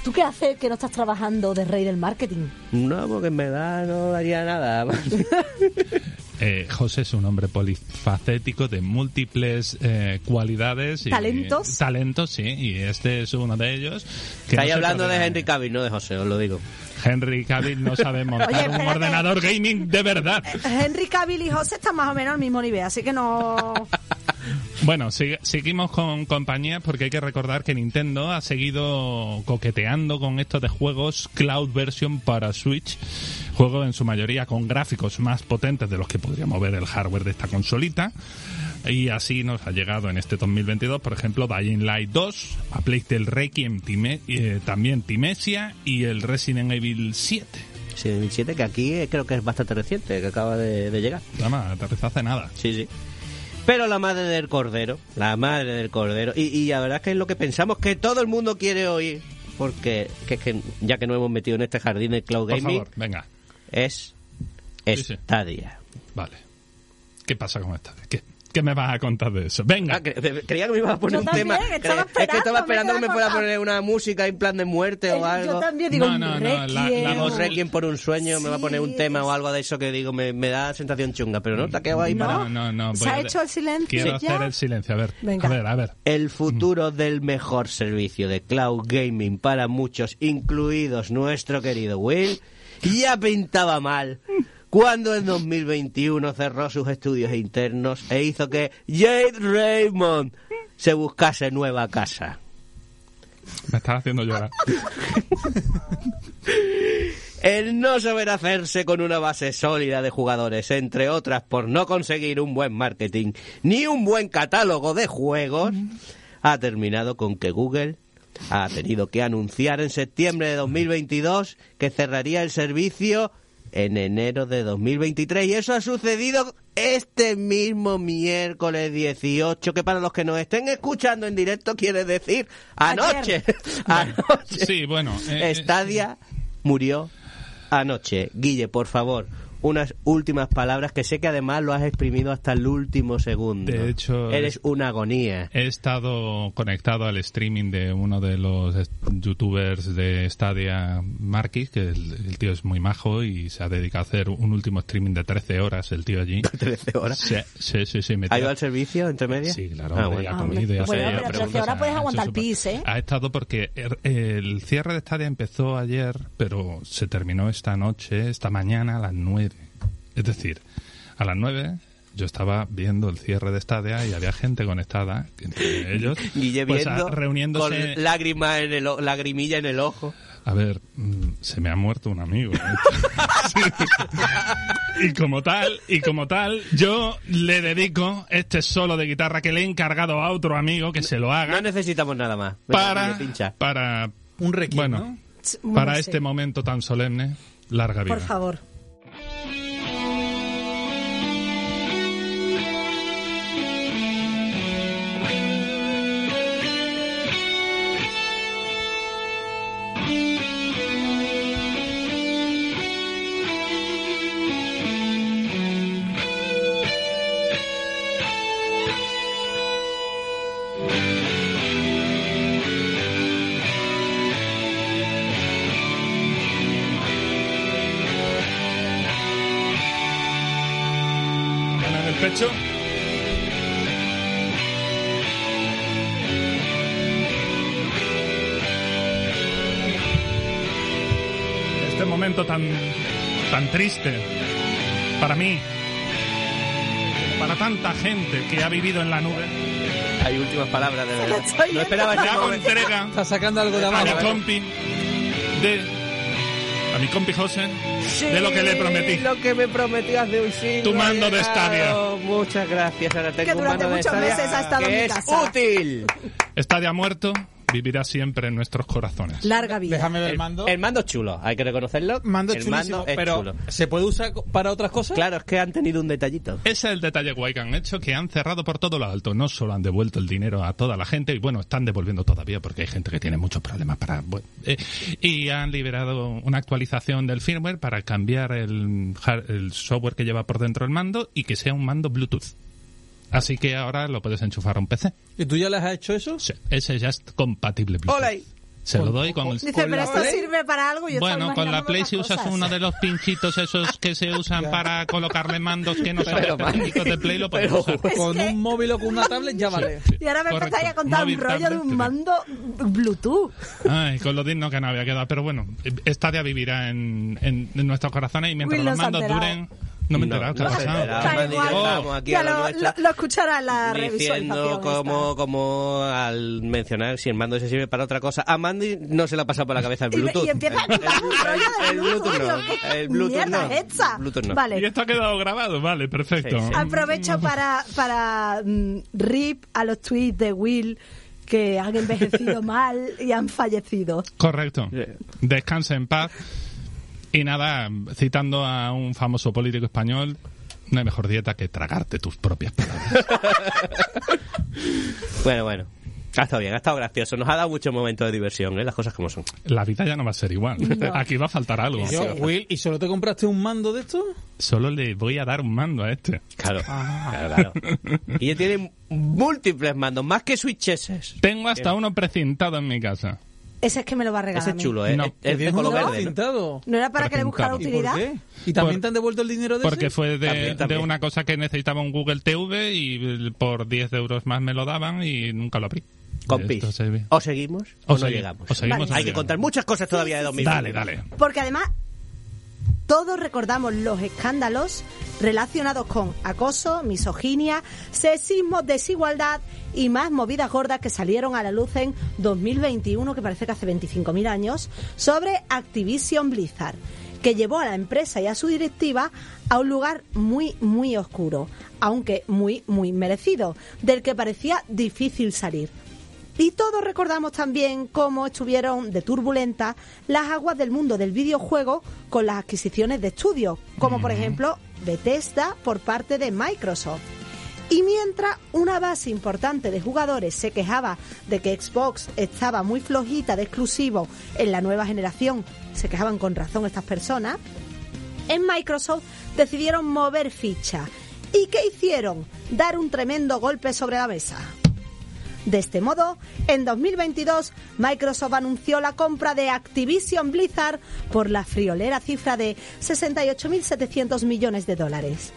¿Tú qué haces que no estás trabajando de rey del marketing? No, porque en verdad no daría nada. Eh, José es un hombre polifacético de múltiples eh, cualidades. Y, ¿Talentos? talentos, sí, y este es uno de ellos. que Estáis no hablando de Henry Cavill, no de José, os lo digo. Henry Cavill no sabe montar Oye, un ordenador gaming de verdad. Henry Cavill y José están más o menos al mismo nivel, así que no... Bueno, sig- seguimos con compañías porque hay que recordar que Nintendo ha seguido coqueteando con esto de juegos cloud version para Switch, juegos en su mayoría con gráficos más potentes de los que podría mover el hardware de esta consolita. Y así nos ha llegado en este 2022, por ejemplo, Dying Light 2, a Playtale Requiem, Time- eh, también Timesia y el Resident Evil 7. Sí, 2007, que aquí eh, creo que es bastante reciente, que acaba de, de llegar. Nada, aterrizó hace nada. Sí, sí. Pero la madre del cordero, la madre del cordero, y, y la verdad es que es lo que pensamos que todo el mundo quiere oír, porque que es que ya que nos hemos metido en este jardín de cloud Por gaming, favor, venga. Es Sí, sí. Stadia. Vale. ¿Qué pasa con esta? ¿Qué, qué me vas a contar de eso? Venga. Ah, cre- cre- creía que me ibas a poner Yo un también, tema. estaba es que estaba esperando, que me fuera a poner una música en plan de muerte o algo. Yo también digo, No, no, no, la- la Requiem. O voz- Requiem por un sueño, me va a poner un tema o algo de eso que digo, me, me da sensación chunga, pero no, te ha quedado ahí No. para... No, no, no. ¿Se ha hecho el silencio Quiero ya? hacer el silencio. A ver, Venga. a ver, a ver. El futuro del mejor servicio de cloud gaming para muchos, incluidos nuestro querido Will, ya pintaba mal cuando en 2021 cerró sus estudios internos e hizo que Jade Raymond se buscase nueva casa. Me estás haciendo llorar. El no saber hacerse con una base sólida de jugadores, entre otras por no conseguir un buen marketing ni un buen catálogo de juegos, ha terminado con que Google ha tenido que anunciar en septiembre de 2022 que cerraría el servicio en enero de 2023 y eso ha sucedido este mismo miércoles 18 que para los que nos estén escuchando en directo quiere decir anoche anoche Sí, bueno. eh, eh, Stadia murió anoche. Guille, por favor, unas últimas palabras que sé que además lo has exprimido hasta el último segundo. De hecho, eres una agonía. He estado conectado al streaming de uno de los youtubers de Stadia, Marquis, que el, el tío es muy majo y se ha dedicado a hacer un último streaming de 13 horas, el tío allí. 13 horas. Sí, sí, sí. sí me ¿Ha ido al servicio entre medias? Sí, claro, Ah, bueno. Ah, comido, Bueno, ha pero ido, 13 preguntas, horas puedes aguantar el pis, ¿eh? Ha estado porque er- el cierre de Stadia empezó ayer, pero se terminó esta noche, esta mañana a las 9. Es decir, a las 9 yo estaba viendo el cierre de Stadia y había gente conectada, entre ellos, Guille pues, viendo reuniéndose... con lágrima en el, o- lagrimilla en el ojo. A ver, mm, se me ha muerto un amigo. ¿eh? y como tal, y como tal, yo le dedico este solo de guitarra que le he encargado a otro amigo que se lo haga No necesitamos nada más. Venga, para, para, Un requiem, bueno, ¿no? Bueno, para este momento tan solemne, larga vida. Por favor. Triste para mí, para tanta gente que ha vivido en la nube, Hay últimas palabras de verdad. No esperaba ese hago entrega Está sacando algo de a mi abajo. compi de a mi compi José de lo que le prometí. Lo que me prometió hace un siglo. Tu mando de. Stadia. Muchas gracias. Ahora tengo Que un durante mando de muchos Stadia meses ha estado en mi es casa. útil. Estadia muerto, vivirá siempre en nuestros corazones. Larga vida. Déjame ver el mando. el mando es chulo, hay que reconocerlo. mando el mando es pero chulo. ¿se puede usar para otras cosas? Claro, es que han tenido un detallito. Ese es el detalle guay que han hecho, que han cerrado por todo lo alto. No solo han devuelto el dinero a toda la gente, y bueno, están devolviendo todavía porque hay gente que tiene muchos problemas para... bueno, eh, y han liberado una actualización del firmware para cambiar el, el software que lleva por dentro el mando y que sea un mando Bluetooth. Así que ahora lo puedes enchufar a un PC. ¿Y tú ya les has hecho eso? Sí, ese ya es compatible. ¡Hola! Se lo doy con el... Dice, con pero esto Play- sirve para algo. y Yo Bueno, con la Play si usas cosas. uno de los pinchitos esos que se usan para colocarle mandos que no son específicos de Play, lo puedes usar. Con un móvil o con una tablet ya vale. Sí, Y ahora me correcto. empezáis a contar Móvil, un rollo de tablet, un sí. mando Bluetooth. Ay, con lo digno que no había quedado. Pero bueno, Stadia vivirá en, en, en nuestros corazones y mientras Will los mandos duren, No me he enterado, ¿qué ha pasado? aquí Ya a la lo, lo- lo escuchará en la diciendo como, como al mencionar si el mando se sirve para otra cosa. A Mandy no se le ha pasado por la cabeza el Bluetooth. y empieza a contar un rollo de el Bluetooth no. digo, ¿qué El Bluetooth mierda no. Bluetooth. Vale. Y esto ha quedado grabado, vale, perfecto. Sí, sí. Aprovecho para, para mm, rip a los tweets de Will que han envejecido mal y han fallecido. Correcto. Descansa en paz. Y nada, citando a un famoso político español, no hay mejor dieta que tragarte tus propias palabras. Bueno, bueno. Ha estado bien, ha estado gracioso. Nos ha dado muchos momentos de diversión, ¿eh? Las cosas como son. La vida ya no va a ser igual. No. Aquí va a faltar algo. Y yo, Will, ¿y solo te compraste un mando de esto? Solo le voy a dar un mando a este. Claro, claro, claro. Y ella tiene múltiples mandos, más que switches. Tengo hasta uno precintado en mi casa. Ese es que me lo va a regalar. Ese es chulo, ¿eh? No. Es- de ¿Tienes color verde. ¿no? pintado? ¿No era para que le buscara Precintado. ¿Y utilidad? por qué? ¿Y también Por- te han devuelto el dinero de ese? Porque fue de, También, también. de una cosa que necesitaba un Google TV y por 10 euros más me lo daban y nunca lo abrí. Compis, ve. o seguimos O o, no llegamos. o seguimos Vale. o Hay que contar muchas cosas todavía de 2020. Dale, dale. Porque además todos recordamos los escándalos relacionados con acoso, misoginia, sexismo, desigualdad y más movidas gordas que salieron a la luz en 2021, que parece que hace 25.000 años, sobre Activision Blizzard, que llevó a la empresa y a su directiva a un lugar muy, muy oscuro, aunque muy, muy merecido, del que parecía difícil salir. Y todos recordamos también cómo estuvieron de turbulentas las aguas del mundo del videojuego con las adquisiciones de estudios, como por ejemplo Bethesda por parte de Microsoft. Y mientras una base importante de jugadores se quejaba de que Xbox estaba muy flojita de exclusivos en la nueva generación, se quejaban con razón estas personas, en Microsoft decidieron mover ficha. ¿Y qué hicieron? Dar un tremendo golpe sobre la mesa. De este modo, en 2022, Microsoft anunció la compra de Activision Blizzard por la friolera cifra de 68.700 millones de dólares.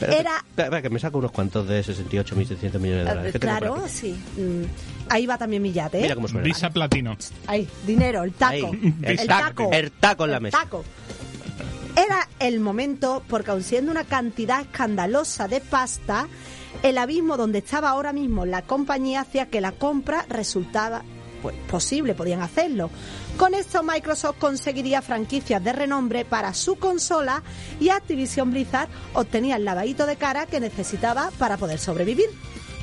Espera, Era- espera, espera, que me saco unos cuantos de 68.700 millones de dólares. ¿Qué tengo por claro, sí. Mm, Ahí va también mi yate. ¿eh? Mira cómo suena. Visa Platino. Ahí, dinero, el taco. Ahí, el taco, el taco en la El mesa. taco. Era el momento, porque aun siendo una cantidad escandalosa de pasta, el abismo donde estaba ahora mismo la compañía hacía que la compra resultaba pues, posible, podían hacerlo. Con esto Microsoft conseguiría franquicias de renombre para su consola y Activision Blizzard obtenía el lavadito de cara que necesitaba para poder sobrevivir.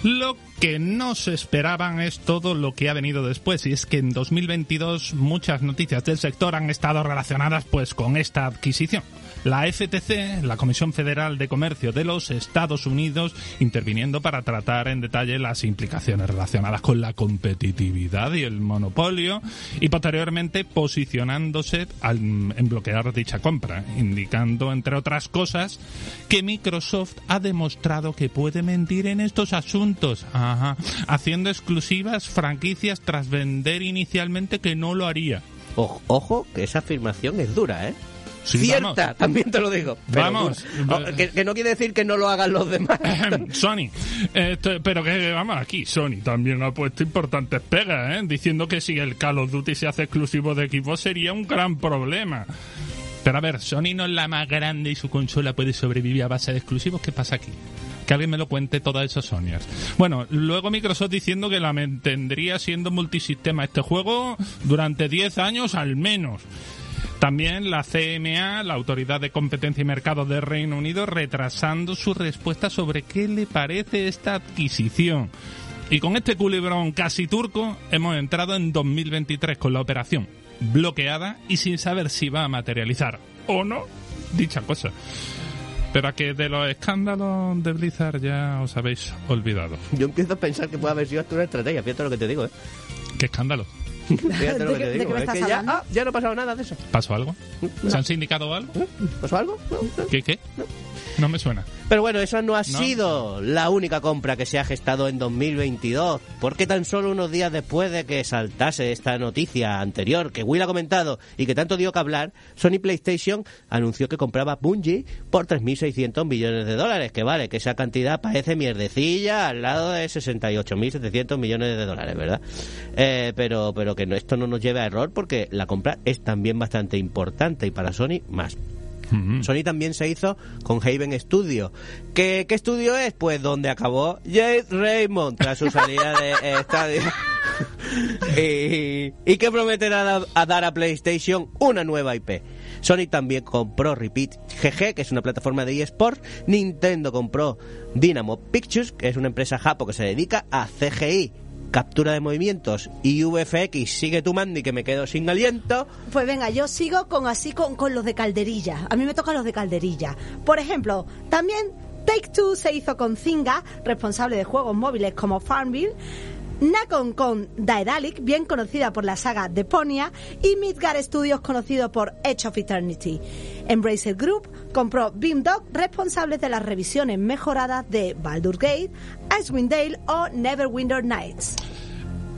Lo que no se esperaban es todo lo que ha venido después y es que en 2022 muchas noticias del sector han estado relacionadas pues con esta adquisición. La FTC, la Comisión Federal de Comercio de los Estados Unidos, interviniendo para tratar en detalle las implicaciones relacionadas con la competitividad y el monopolio y posteriormente posicionándose al- en bloquear dicha compra, indicando entre otras cosas que Microsoft ha demostrado que puede mentir en estos asuntos, Ajá. haciendo exclusivas franquicias tras vender inicialmente que no lo haría. Ojo, ojo, que esa afirmación es dura, ¿eh? Sí, Cierta, vamos. también te lo digo. pero Vamos. Oh, que, que no quiere decir que no lo hagan los demás. Sony, esto- pero que vamos aquí, Sony también ha puesto importantes pegas, ¿eh? diciendo que si el Call of Duty se hace exclusivo de equipo sería un gran problema. Pero a ver, Sony no es la más grande y su consola puede sobrevivir a base de exclusivos. ¿Qué pasa aquí? Que alguien me lo cuente todas esas Sonyas. Bueno, luego Microsoft diciendo que la mantendría siendo multisistema este juego durante 10 años al menos. También la CMA, la Autoridad de Competencia y Mercado de Reino Unido, retrasando su respuesta sobre qué le parece esta adquisición. Y con este culebrón casi turco, hemos entrado en 2023 con la operación bloqueada y sin saber si va a materializar o no dicha cosa. Pero a que de los escándalos de Blizzard ya os habéis olvidado. Yo empiezo a pensar que puede haber sido hasta una estrategia. Fíjate lo que te digo, ¿eh? ¿Qué escándalo? Fíjate lo ¿De que qué- te de digo. qué me Es estás que ya, hablando? ah, ya no ha pasado nada de eso. ¿Pasó algo? No. ¿Se han sindicado algo? ¿Pasó algo? No, no. ¿Qué qué? No me suena. Pero bueno, esa no ha sido la única compra que se ha gestado en 2022, porque tan solo unos días después de que saltase esta noticia anterior que Will ha comentado y que tanto dio que hablar, Sony PlayStation anunció que compraba Bungie por 3.600 millones de dólares, que vale, que esa cantidad parece mierdecilla al lado de 68.700 millones de dólares, ¿verdad? Eh, pero, pero que no, esto no nos lleve a error porque la compra es también bastante importante y para Sony más. Sony también se hizo con Haven Studio. ¿Qué, qué estudio es? Pues donde acabó Jade Raymond tras su salida de eh, Stadia. y, y que prometerá a, a dar a PlayStation una nueva IP. Sony también compró Repeat GG, que es una plataforma de eSports. Nintendo compró Dynamo Pictures, que es una empresa japo que se dedica a CGI, captura de movimientos y VFX. Sigue tu Mandy, que me quedo sin aliento. Pues venga, yo sigo con así con, con los de calderilla. A mí me tocan los de calderilla. Por ejemplo, también Take Two se hizo con Zynga, responsable de juegos móviles como Farmville. Nacon con Daedalic, bien conocida por la saga Deponia, y Midgar Studios, conocido por Edge of Eternity. Embracer Group compró Beamdog, responsables de las revisiones mejoradas de Baldur's Gate, Icewind Dale o Neverwinter Nights.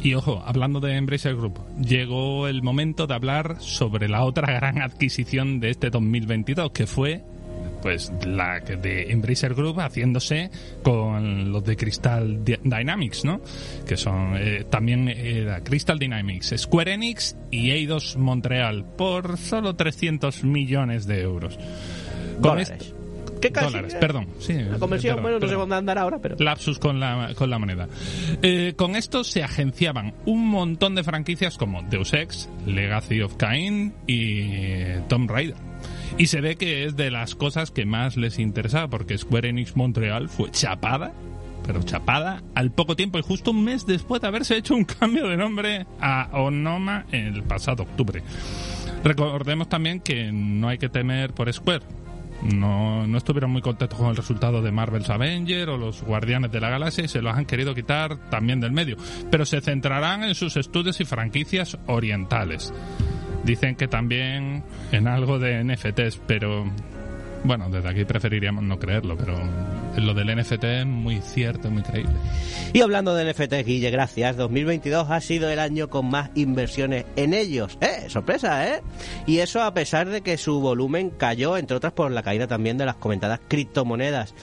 Y ojo, hablando de Embracer Group, llegó el momento de hablar sobre la otra gran adquisición de este 2022, que fue pues la de Embracer Group haciéndose con los de Crystal Dynamics, ¿no? Que son eh, también era Crystal Dynamics, Square Enix y Eidos Montreal por solo 300 millones de euros. Con ¿Qué casi? dólares, perdón, sí. La conversión, perdón, bueno, no sé dónde andar ahora, pero... lapsus con la, con la moneda. Eh, con esto se agenciaban un montón de franquicias como Deus Ex, Legacy of Kain y eh, Tomb Raider. Y se ve que es de las cosas que más les interesaba, porque Square Enix Montreal fue chapada, pero chapada al poco tiempo y justo un mes después de haberse hecho un cambio de nombre a Onoma el pasado octubre. Recordemos también que no hay que temer por Square. No, no estuvieron muy contentos con el resultado de Marvel's Avenger o los Guardianes de la Galaxia y se los han querido quitar también del medio. Pero se centrarán en sus estudios y franquicias orientales. Dicen que también en algo de NFTs, pero bueno, desde aquí preferiríamos no creerlo, pero lo del NFT es muy cierto, muy creíble. Y hablando de NFT, Guille, gracias. 2022 ha sido el año con más inversiones en ellos. ¡Eh! Sorpresa, ¿eh? Y eso a pesar de que su volumen cayó, entre otras por la caída también de las comentadas criptomonedas.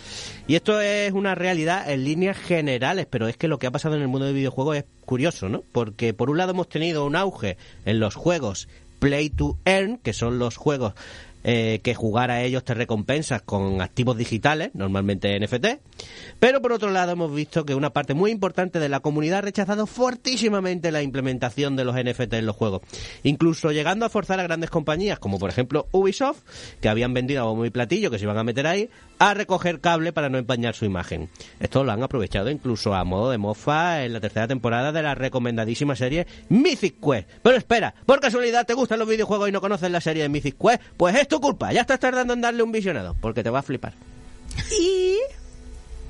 Y esto es una realidad en líneas generales, pero es que lo que ha pasado en el mundo de videojuegos es curioso, ¿no? Porque por un lado hemos tenido un auge en los juegos Play to Earn, que son los juegos eh, que jugar a ellos te recompensas con activos digitales, normalmente NFT. Pero por otro lado hemos visto que una parte muy importante de la comunidad ha rechazado fortísimamente la implementación de los NFT en los juegos. Incluso llegando a forzar a grandes compañías, como por ejemplo Ubisoft, que habían vendido a bombo y platillo, que se iban a meter ahí, a recoger cable para no empañar su imagen. Esto lo han aprovechado incluso a modo de mofa en la tercera temporada de la recomendadísima serie Mythic Quest. Pero espera, ¿por casualidad te gustan los videojuegos y no conoces la serie de Mythic Quest? Pues es tu culpa, ya estás tardando en darle un visionado, porque te va a flipar. Y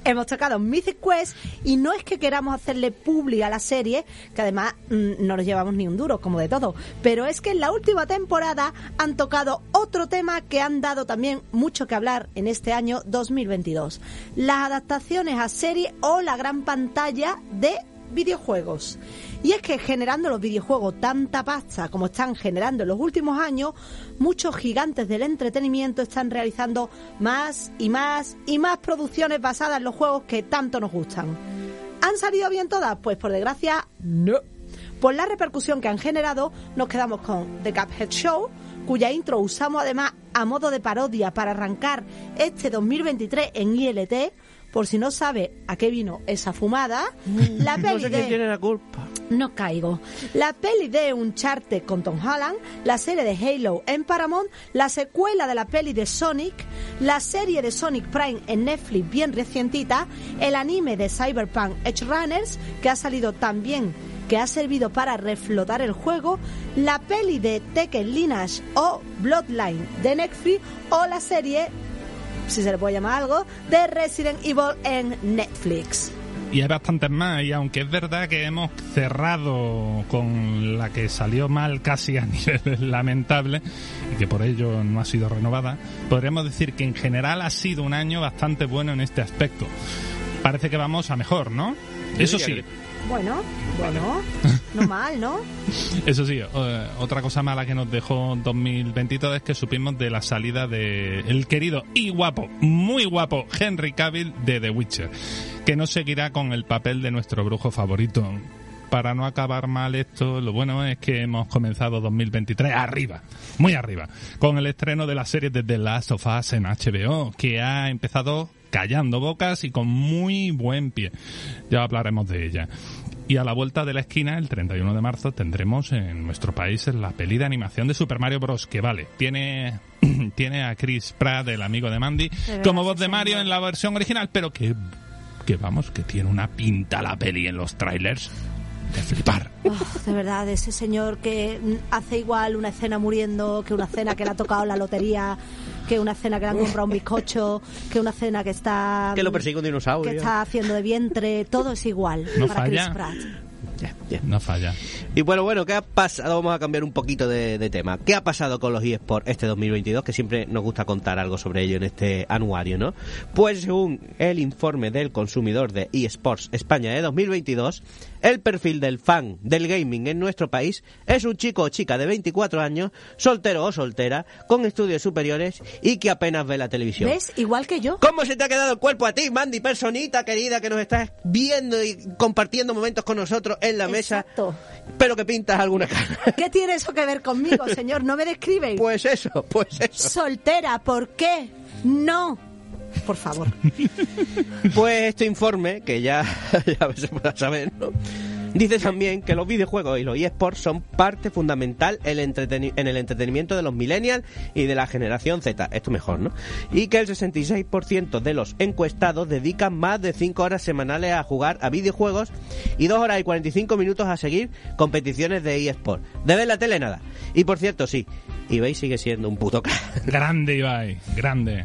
hemos tocado Mythic Quest y no es que queramos hacerle publi a la serie, que además mm, no nos llevamos ni un duro, como de todo, pero es que en la última temporada han tocado otro tema que han dado también mucho que hablar en este año 2022. Las adaptaciones a serie o la gran pantalla de videojuegos. Y es que generando los videojuegos tanta pasta como están generando en los últimos años, muchos gigantes del entretenimiento están realizando más y más y más producciones basadas en los juegos que tanto nos gustan. ¿Han salido bien todas? Pues por desgracia, no. Por la repercusión que han generado, nos quedamos con The Cuphead Show, cuya intro usamos además a modo de parodia para arrancar este 2023 en ILT. Por si no sabe a qué vino esa fumada, la No peli sé de... quién tiene la culpa. No caigo. La peli de Uncharted con Tom Holland, la serie de Halo en Paramount, la secuela de la peli de Sonic, la serie de Sonic Prime en Netflix bien recientita, el anime de Cyberpunk Edge Runners, que ha salido también que ha servido para reflotar el juego, la peli de Tekken Lineage o Bloodline de Netflix o la serie, si se le puede llamar algo, de Resident Evil en Netflix. Y hay bastantes más, y aunque es verdad que hemos cerrado con la que salió mal casi a nivel lamentable, y que por ello no ha sido renovada, podríamos decir que en general ha sido un año bastante bueno en este aspecto. Parece que vamos a mejor, ¿no? Eso sí, Bueno, bueno, no mal, ¿no? eso sí, eh, otra cosa mala que nos dejó 2022 es que supimos de la salida de el querido y guapo, muy guapo Henry Cavill de The Witcher, que no seguirá con el papel de nuestro brujo favorito. para no acabar mal esto, lo bueno es que hemos comenzado 2023 arriba, muy arriba, con el estreno de la serie de The Last of Us en HBO, que ha empezado callando bocas y con muy buen pie. Ya hablaremos de ella. Y a la vuelta de la esquina, el 31 de marzo, tendremos en nuestro país la peli de animación de Super Mario Bros. Que vale, tiene, tiene a Chris Pratt, el amigo de Mandy, como voz de Mario en la versión original, pero que, que vamos, que tiene una pinta la peli en los trailers de flipar. De verdad, ese señor que hace igual una escena muriendo que una escena que le ha tocado la lotería, que una escena que le han comprado un bizcocho, que una escena que está Que lo persigue un dinosaurio. que está haciendo de vientre, todo es igual No para falla. Chris Pratt. No falla. Y bueno, bueno, ¿qué ha pasado? Vamos a cambiar un poquito de, de tema. ¿Qué ha pasado con los eSports este 2022? Que siempre nos gusta contar algo sobre ello en este anuario, ¿no? Pues según el informe del consumidor de eSports España de 2022, el perfil del fan del gaming en nuestro país es un chico o chica de 24 años, soltero o soltera, con estudios superiores y que apenas ve la televisión. ¿Ves? Igual que yo. ¿Cómo se te ha quedado el cuerpo a ti, Mandy, personita querida que nos estás viendo y compartiendo momentos con nosotros en la mesa? Exacto. Pero que pintas alguna cara. ¿Qué tiene eso que ver conmigo, señor? ¿No me describe? Pues eso, pues eso. Soltera, ¿por qué? No. Por favor. Pues este informe, que ya, ya se pueda saber, ¿no? Dice también que los videojuegos y los eSports son parte fundamental en el, entreteni- en el entretenimiento de los millennials y de la generación Z. Esto mejor, ¿no? Y que el 66% de los encuestados dedican más de 5 horas semanales a jugar a videojuegos y 2 horas y 45 minutos a seguir competiciones de eSports. De ver la tele, nada. Y por cierto, sí, eBay sigue siendo un puto. Grande, Ibai, grande.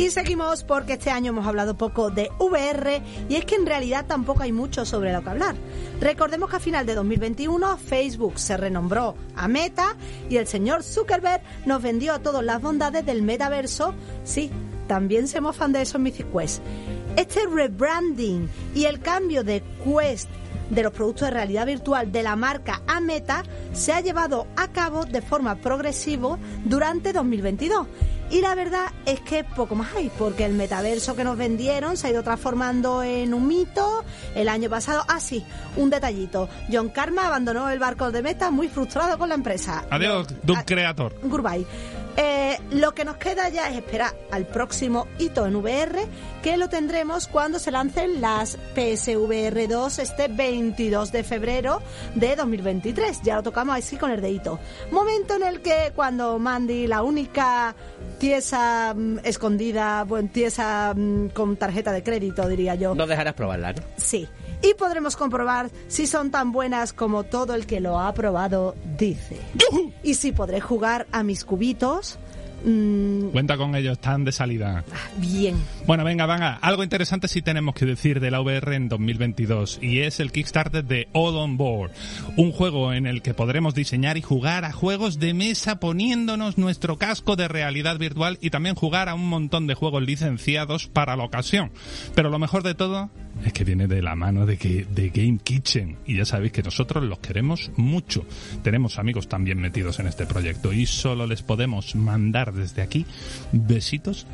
Y seguimos porque este año hemos hablado poco de VR y es que en realidad tampoco hay mucho sobre lo que hablar. Recordemos que a final de 2021 Facebook se renombró a Meta y el señor Zuckerberg nos vendió a todos las bondades del metaverso. Sí, también somos fan de esos Mythic Quest. Este rebranding y el cambio de Quest de los productos de realidad virtual de la marca a Meta se ha llevado a cabo de forma progresiva durante 2022. Y la verdad es que poco más hay, porque el metaverso que nos vendieron se ha ido transformando en un mito el año pasado. Ah, sí, un detallito. John Karma abandonó el barco de Meta muy frustrado con la empresa. Adiós, Ah, Creator. Goodbye. Eh, lo que nos queda ya es esperar al próximo hito en VR, que lo tendremos cuando se lancen las PSVR 2 este 22 de febrero de 2023. Ya lo tocamos así con el dedito. Momento en el que cuando Mandy, la única tiesa mm, escondida, buen tiesa mm, con tarjeta de crédito, diría yo, No dejarás probarla, ¿no? Sí. Y podremos comprobar si son tan buenas como todo el que lo ha probado dice. Y si podré jugar a mis cubitos. mm, Cuenta con ellos, están de salida. bien. Bueno, venga, venga. Algo interesante sí tenemos que decir de la VR en 2022 y es el Kickstarter de All On Board, un juego en el que podremos diseñar y jugar a juegos de mesa poniéndonos nuestro casco de realidad virtual y también jugar a un montón de juegos licenciados para la ocasión. Pero lo mejor de todo es que viene de la mano de, que, de Game Kitchen y ya sabéis que nosotros los queremos mucho. Tenemos amigos también metidos en este proyecto y solo les podemos mandar desde aquí besitos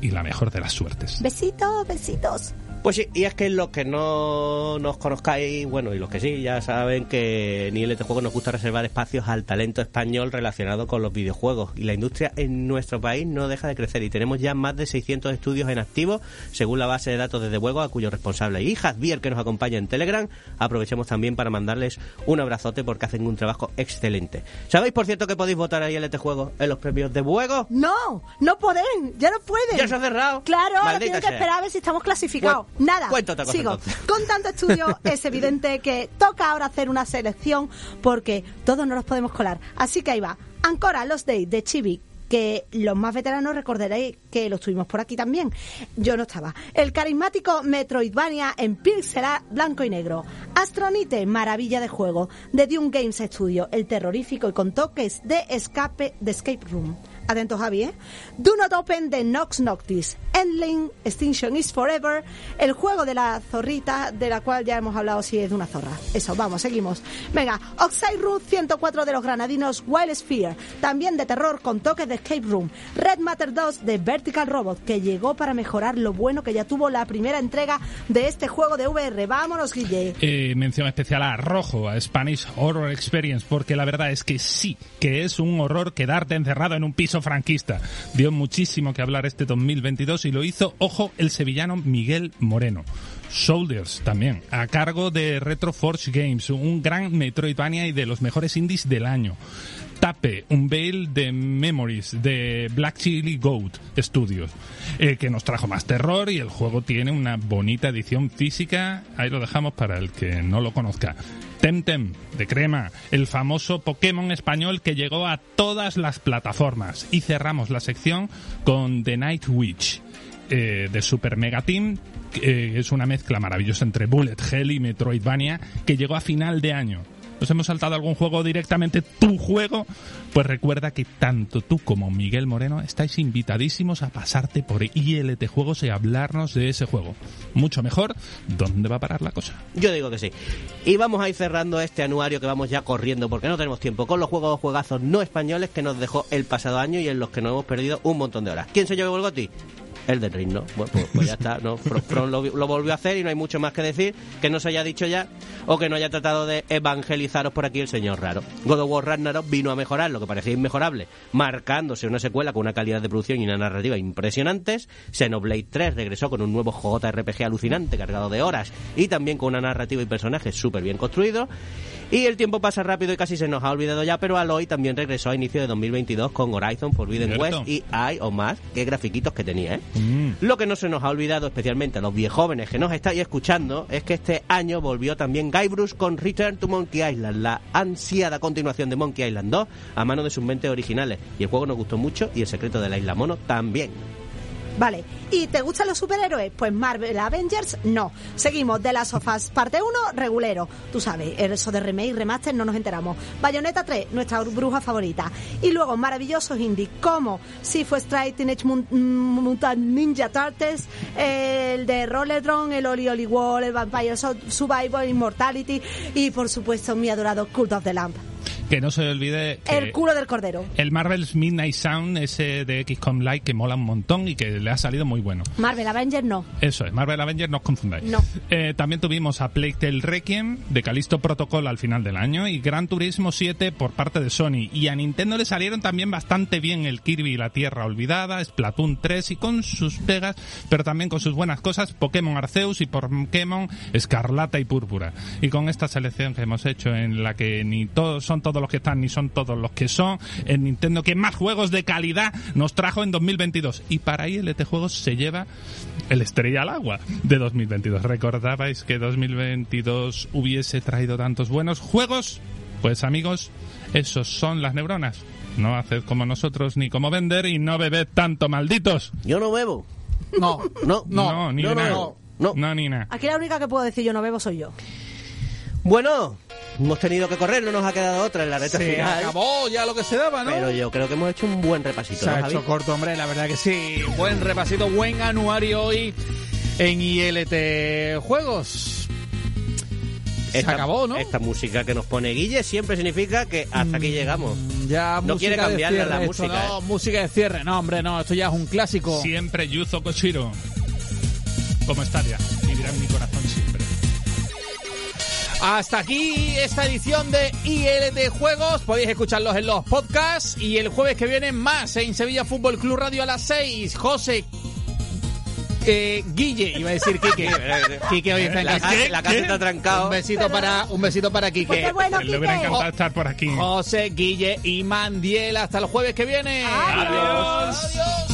y la mejor de las suertes. Besitos, besitos. Pues sí, y es que los que no nos conozcáis, bueno, y los que sí, ya saben que en este juego nos gusta reservar espacios al talento español relacionado con los videojuegos. Y la industria en nuestro país no deja de crecer y tenemos ya más de 600 estudios en activo, según la base de datos de Debuego, a cuyo responsable y Javier, que nos acompaña en Telegram, aprovechemos también para mandarles un abrazote porque hacen un trabajo excelente. ¿Sabéis, por cierto, que podéis votar ahí en este juego en los premios de Debuego? No, no pueden, ya no pueden. Ya se ha cerrado. Claro, ahora tienen que sea. esperar a ver si estamos clasificados. Nada. Sigo. entonces. Con tanto estudio es evidente que toca ahora hacer una selección porque todos no los podemos colar. Así que ahí va. Ancora Los Days de Chibi que los más veteranos recordaréis que los tuvimos por aquí también. Yo no estaba. El carismático Metroidvania en pixel blanco y negro. Astronite, maravilla de juego. De Dune Games Studio, el terrorífico y con toques de escape de Escape Room. Atentos Javi, ¿eh? Do Not Open the Nox Noctis, Endling, Extinction is Forever, el juego de la zorrita, de la cual ya hemos hablado si es de una zorra. Eso, vamos, seguimos. Venga, Oxide Root 104 de los granadinos Wild Sphere, también de terror con toques de Escape Room, Red Matter 2 de Vertical Robot, que llegó para mejorar lo bueno que ya tuvo la primera entrega de este juego de VR. Vámonos, Guille. Eh, mención especial a Rojo, a Spanish Horror Experience, porque la verdad es que sí, que es un horror quedarte encerrado en un piso franquista. Dio muchísimo que hablar este 2022 y lo hizo, ojo, el sevillano Miguel Moreno. Shoulders también, a cargo de Retro Forge Games, un gran Metroidvania y de los mejores indies del año. Tape, un veil de Memories de Black Chili Goat Studios, eh, que nos trajo más terror y el juego tiene una bonita edición física. Ahí lo dejamos para el que no lo conozca. Temtem, de crema, el famoso Pokémon español que llegó a todas las plataformas. Y cerramos la sección con The Night Witch, eh, de Super Mega Team, que eh, es una mezcla maravillosa entre Bullet Hell y Metroidvania, que llegó a final de año. ¿Nos hemos saltado algún juego directamente tu juego? Pues recuerda que tanto tú como Miguel Moreno estáis invitadísimos a pasarte por ILT Juegos y hablarnos de ese juego. Mucho mejor, ¿dónde va a parar la cosa? Yo digo que sí. Y vamos a ir cerrando este anuario que vamos ya corriendo porque no tenemos tiempo con los juegos juegazos no españoles que nos dejó el pasado año y en los que nos hemos perdido un montón de horas. ¿Quién se llevó el goti? El de Ring, ¿no? Bueno, pues, pues ya está, ¿no? From, From lo, lo volvió a hacer y no hay mucho más que decir que no se haya dicho ya o que no haya tratado de evangelizaros por aquí el señor raro. God of War Ragnarok vino a mejorar lo que parecía inmejorable, marcándose una secuela con una calidad de producción y una narrativa impresionantes. Xenoblade 3 regresó con un nuevo JRPG alucinante cargado de horas y también con una narrativa y personajes súper bien construidos. Y el tiempo pasa rápido y casi se nos ha olvidado ya, pero Aloy también regresó a inicio de 2022 con Horizon Forbidden Cierto. West y hay o más qué grafiquitos que tenía, ¿eh? Lo que no se nos ha olvidado, especialmente a los viejóvenes que nos estáis escuchando, es que este año volvió también Guybrush con Return to Monkey Island, la ansiada continuación de Monkey Island 2 a mano de sus mentes originales. Y el juego nos gustó mucho y el secreto de la isla mono también. Vale, ¿y te gustan los superhéroes? Pues Marvel Avengers, no. Seguimos, de las sofás, parte 1, regulero. Tú sabes, eso de remake, remaster, no nos enteramos. Bayonetta 3, nuestra bruja favorita. Y luego maravillosos indie como Sifu Strike, Teenage mm, Mutant Ninja Turtles, el de Rollerdrome, el Oli Oli Wall, el Vampire Su- Survivor, Immortality y por supuesto mi adorado Cult of the Lamp. Que no se olvide que El culo del cordero. el Marvel's Midnight Sound, ese de XCOM Light, que mola un montón y que le ha salido muy bueno. Marvel Avengers no. Eso es, Marvel Avengers, no os confundáis. No. Eh, también tuvimos a Plague Tale Requiem de Callisto Protocol al final del año y Gran Turismo 7 por parte de Sony. Y a Nintendo le salieron también bastante bien el Kirby y la Tierra Olvidada, Splatoon 3 y con sus pegas, pero también con sus buenas cosas, Pokémon Arceus y Pokémon Escarlata y Púrpura. Y con esta selección que hemos hecho en la que ni todos son todos los que están ni son todos los que son, el Nintendo que más juegos de calidad nos trajo en 2022. Y para ahí el ET Juegos se lleva el Estrella al Agua de 2022. ¿Recordabais que 2022 hubiese traído tantos buenos juegos? Pues amigos, esos son las neuronas. No haced como nosotros ni como vender y no bebed tanto, malditos. Yo no bebo. No, No, No, ni yo no nada. bebo. No. No, ni nada. Aquí la única que puedo decir yo no bebo soy yo. Bueno, hemos tenido que correr, no nos ha quedado otra en la reta se final. acabó ya lo que se daba, ¿no? Pero yo creo que hemos hecho un buen repasito, Se ¿no, ha Javi? hecho corto, hombre, la verdad que sí. Buen repasito, buen anuario hoy en ILT Juegos. Se Esta- acabó, ¿no? Esta música que nos pone Guille siempre significa que hasta aquí llegamos. Ya No quiere cambiarle cierre la esto, música, No, ¿eh? música de cierre. No, hombre, no, esto ya es un clásico. Siempre Yuzo Koshiro. Como estaría. Vivirá en mi corazón siempre. Hasta aquí esta edición de ILT Juegos. Podéis escucharlos en los podcasts. Y el jueves que viene más en Sevilla Fútbol Club Radio a las 6. José. eh, Guille, iba a decir Quique. Quique hoy está en La, casa. la casa está trancado. Un besito para, un besito para Pues Quique. qué bueno, Le hubiera Quique. encantado estar por aquí. José, Guille y Mandiel. Hasta el jueves que viene. Adiós. Adiós.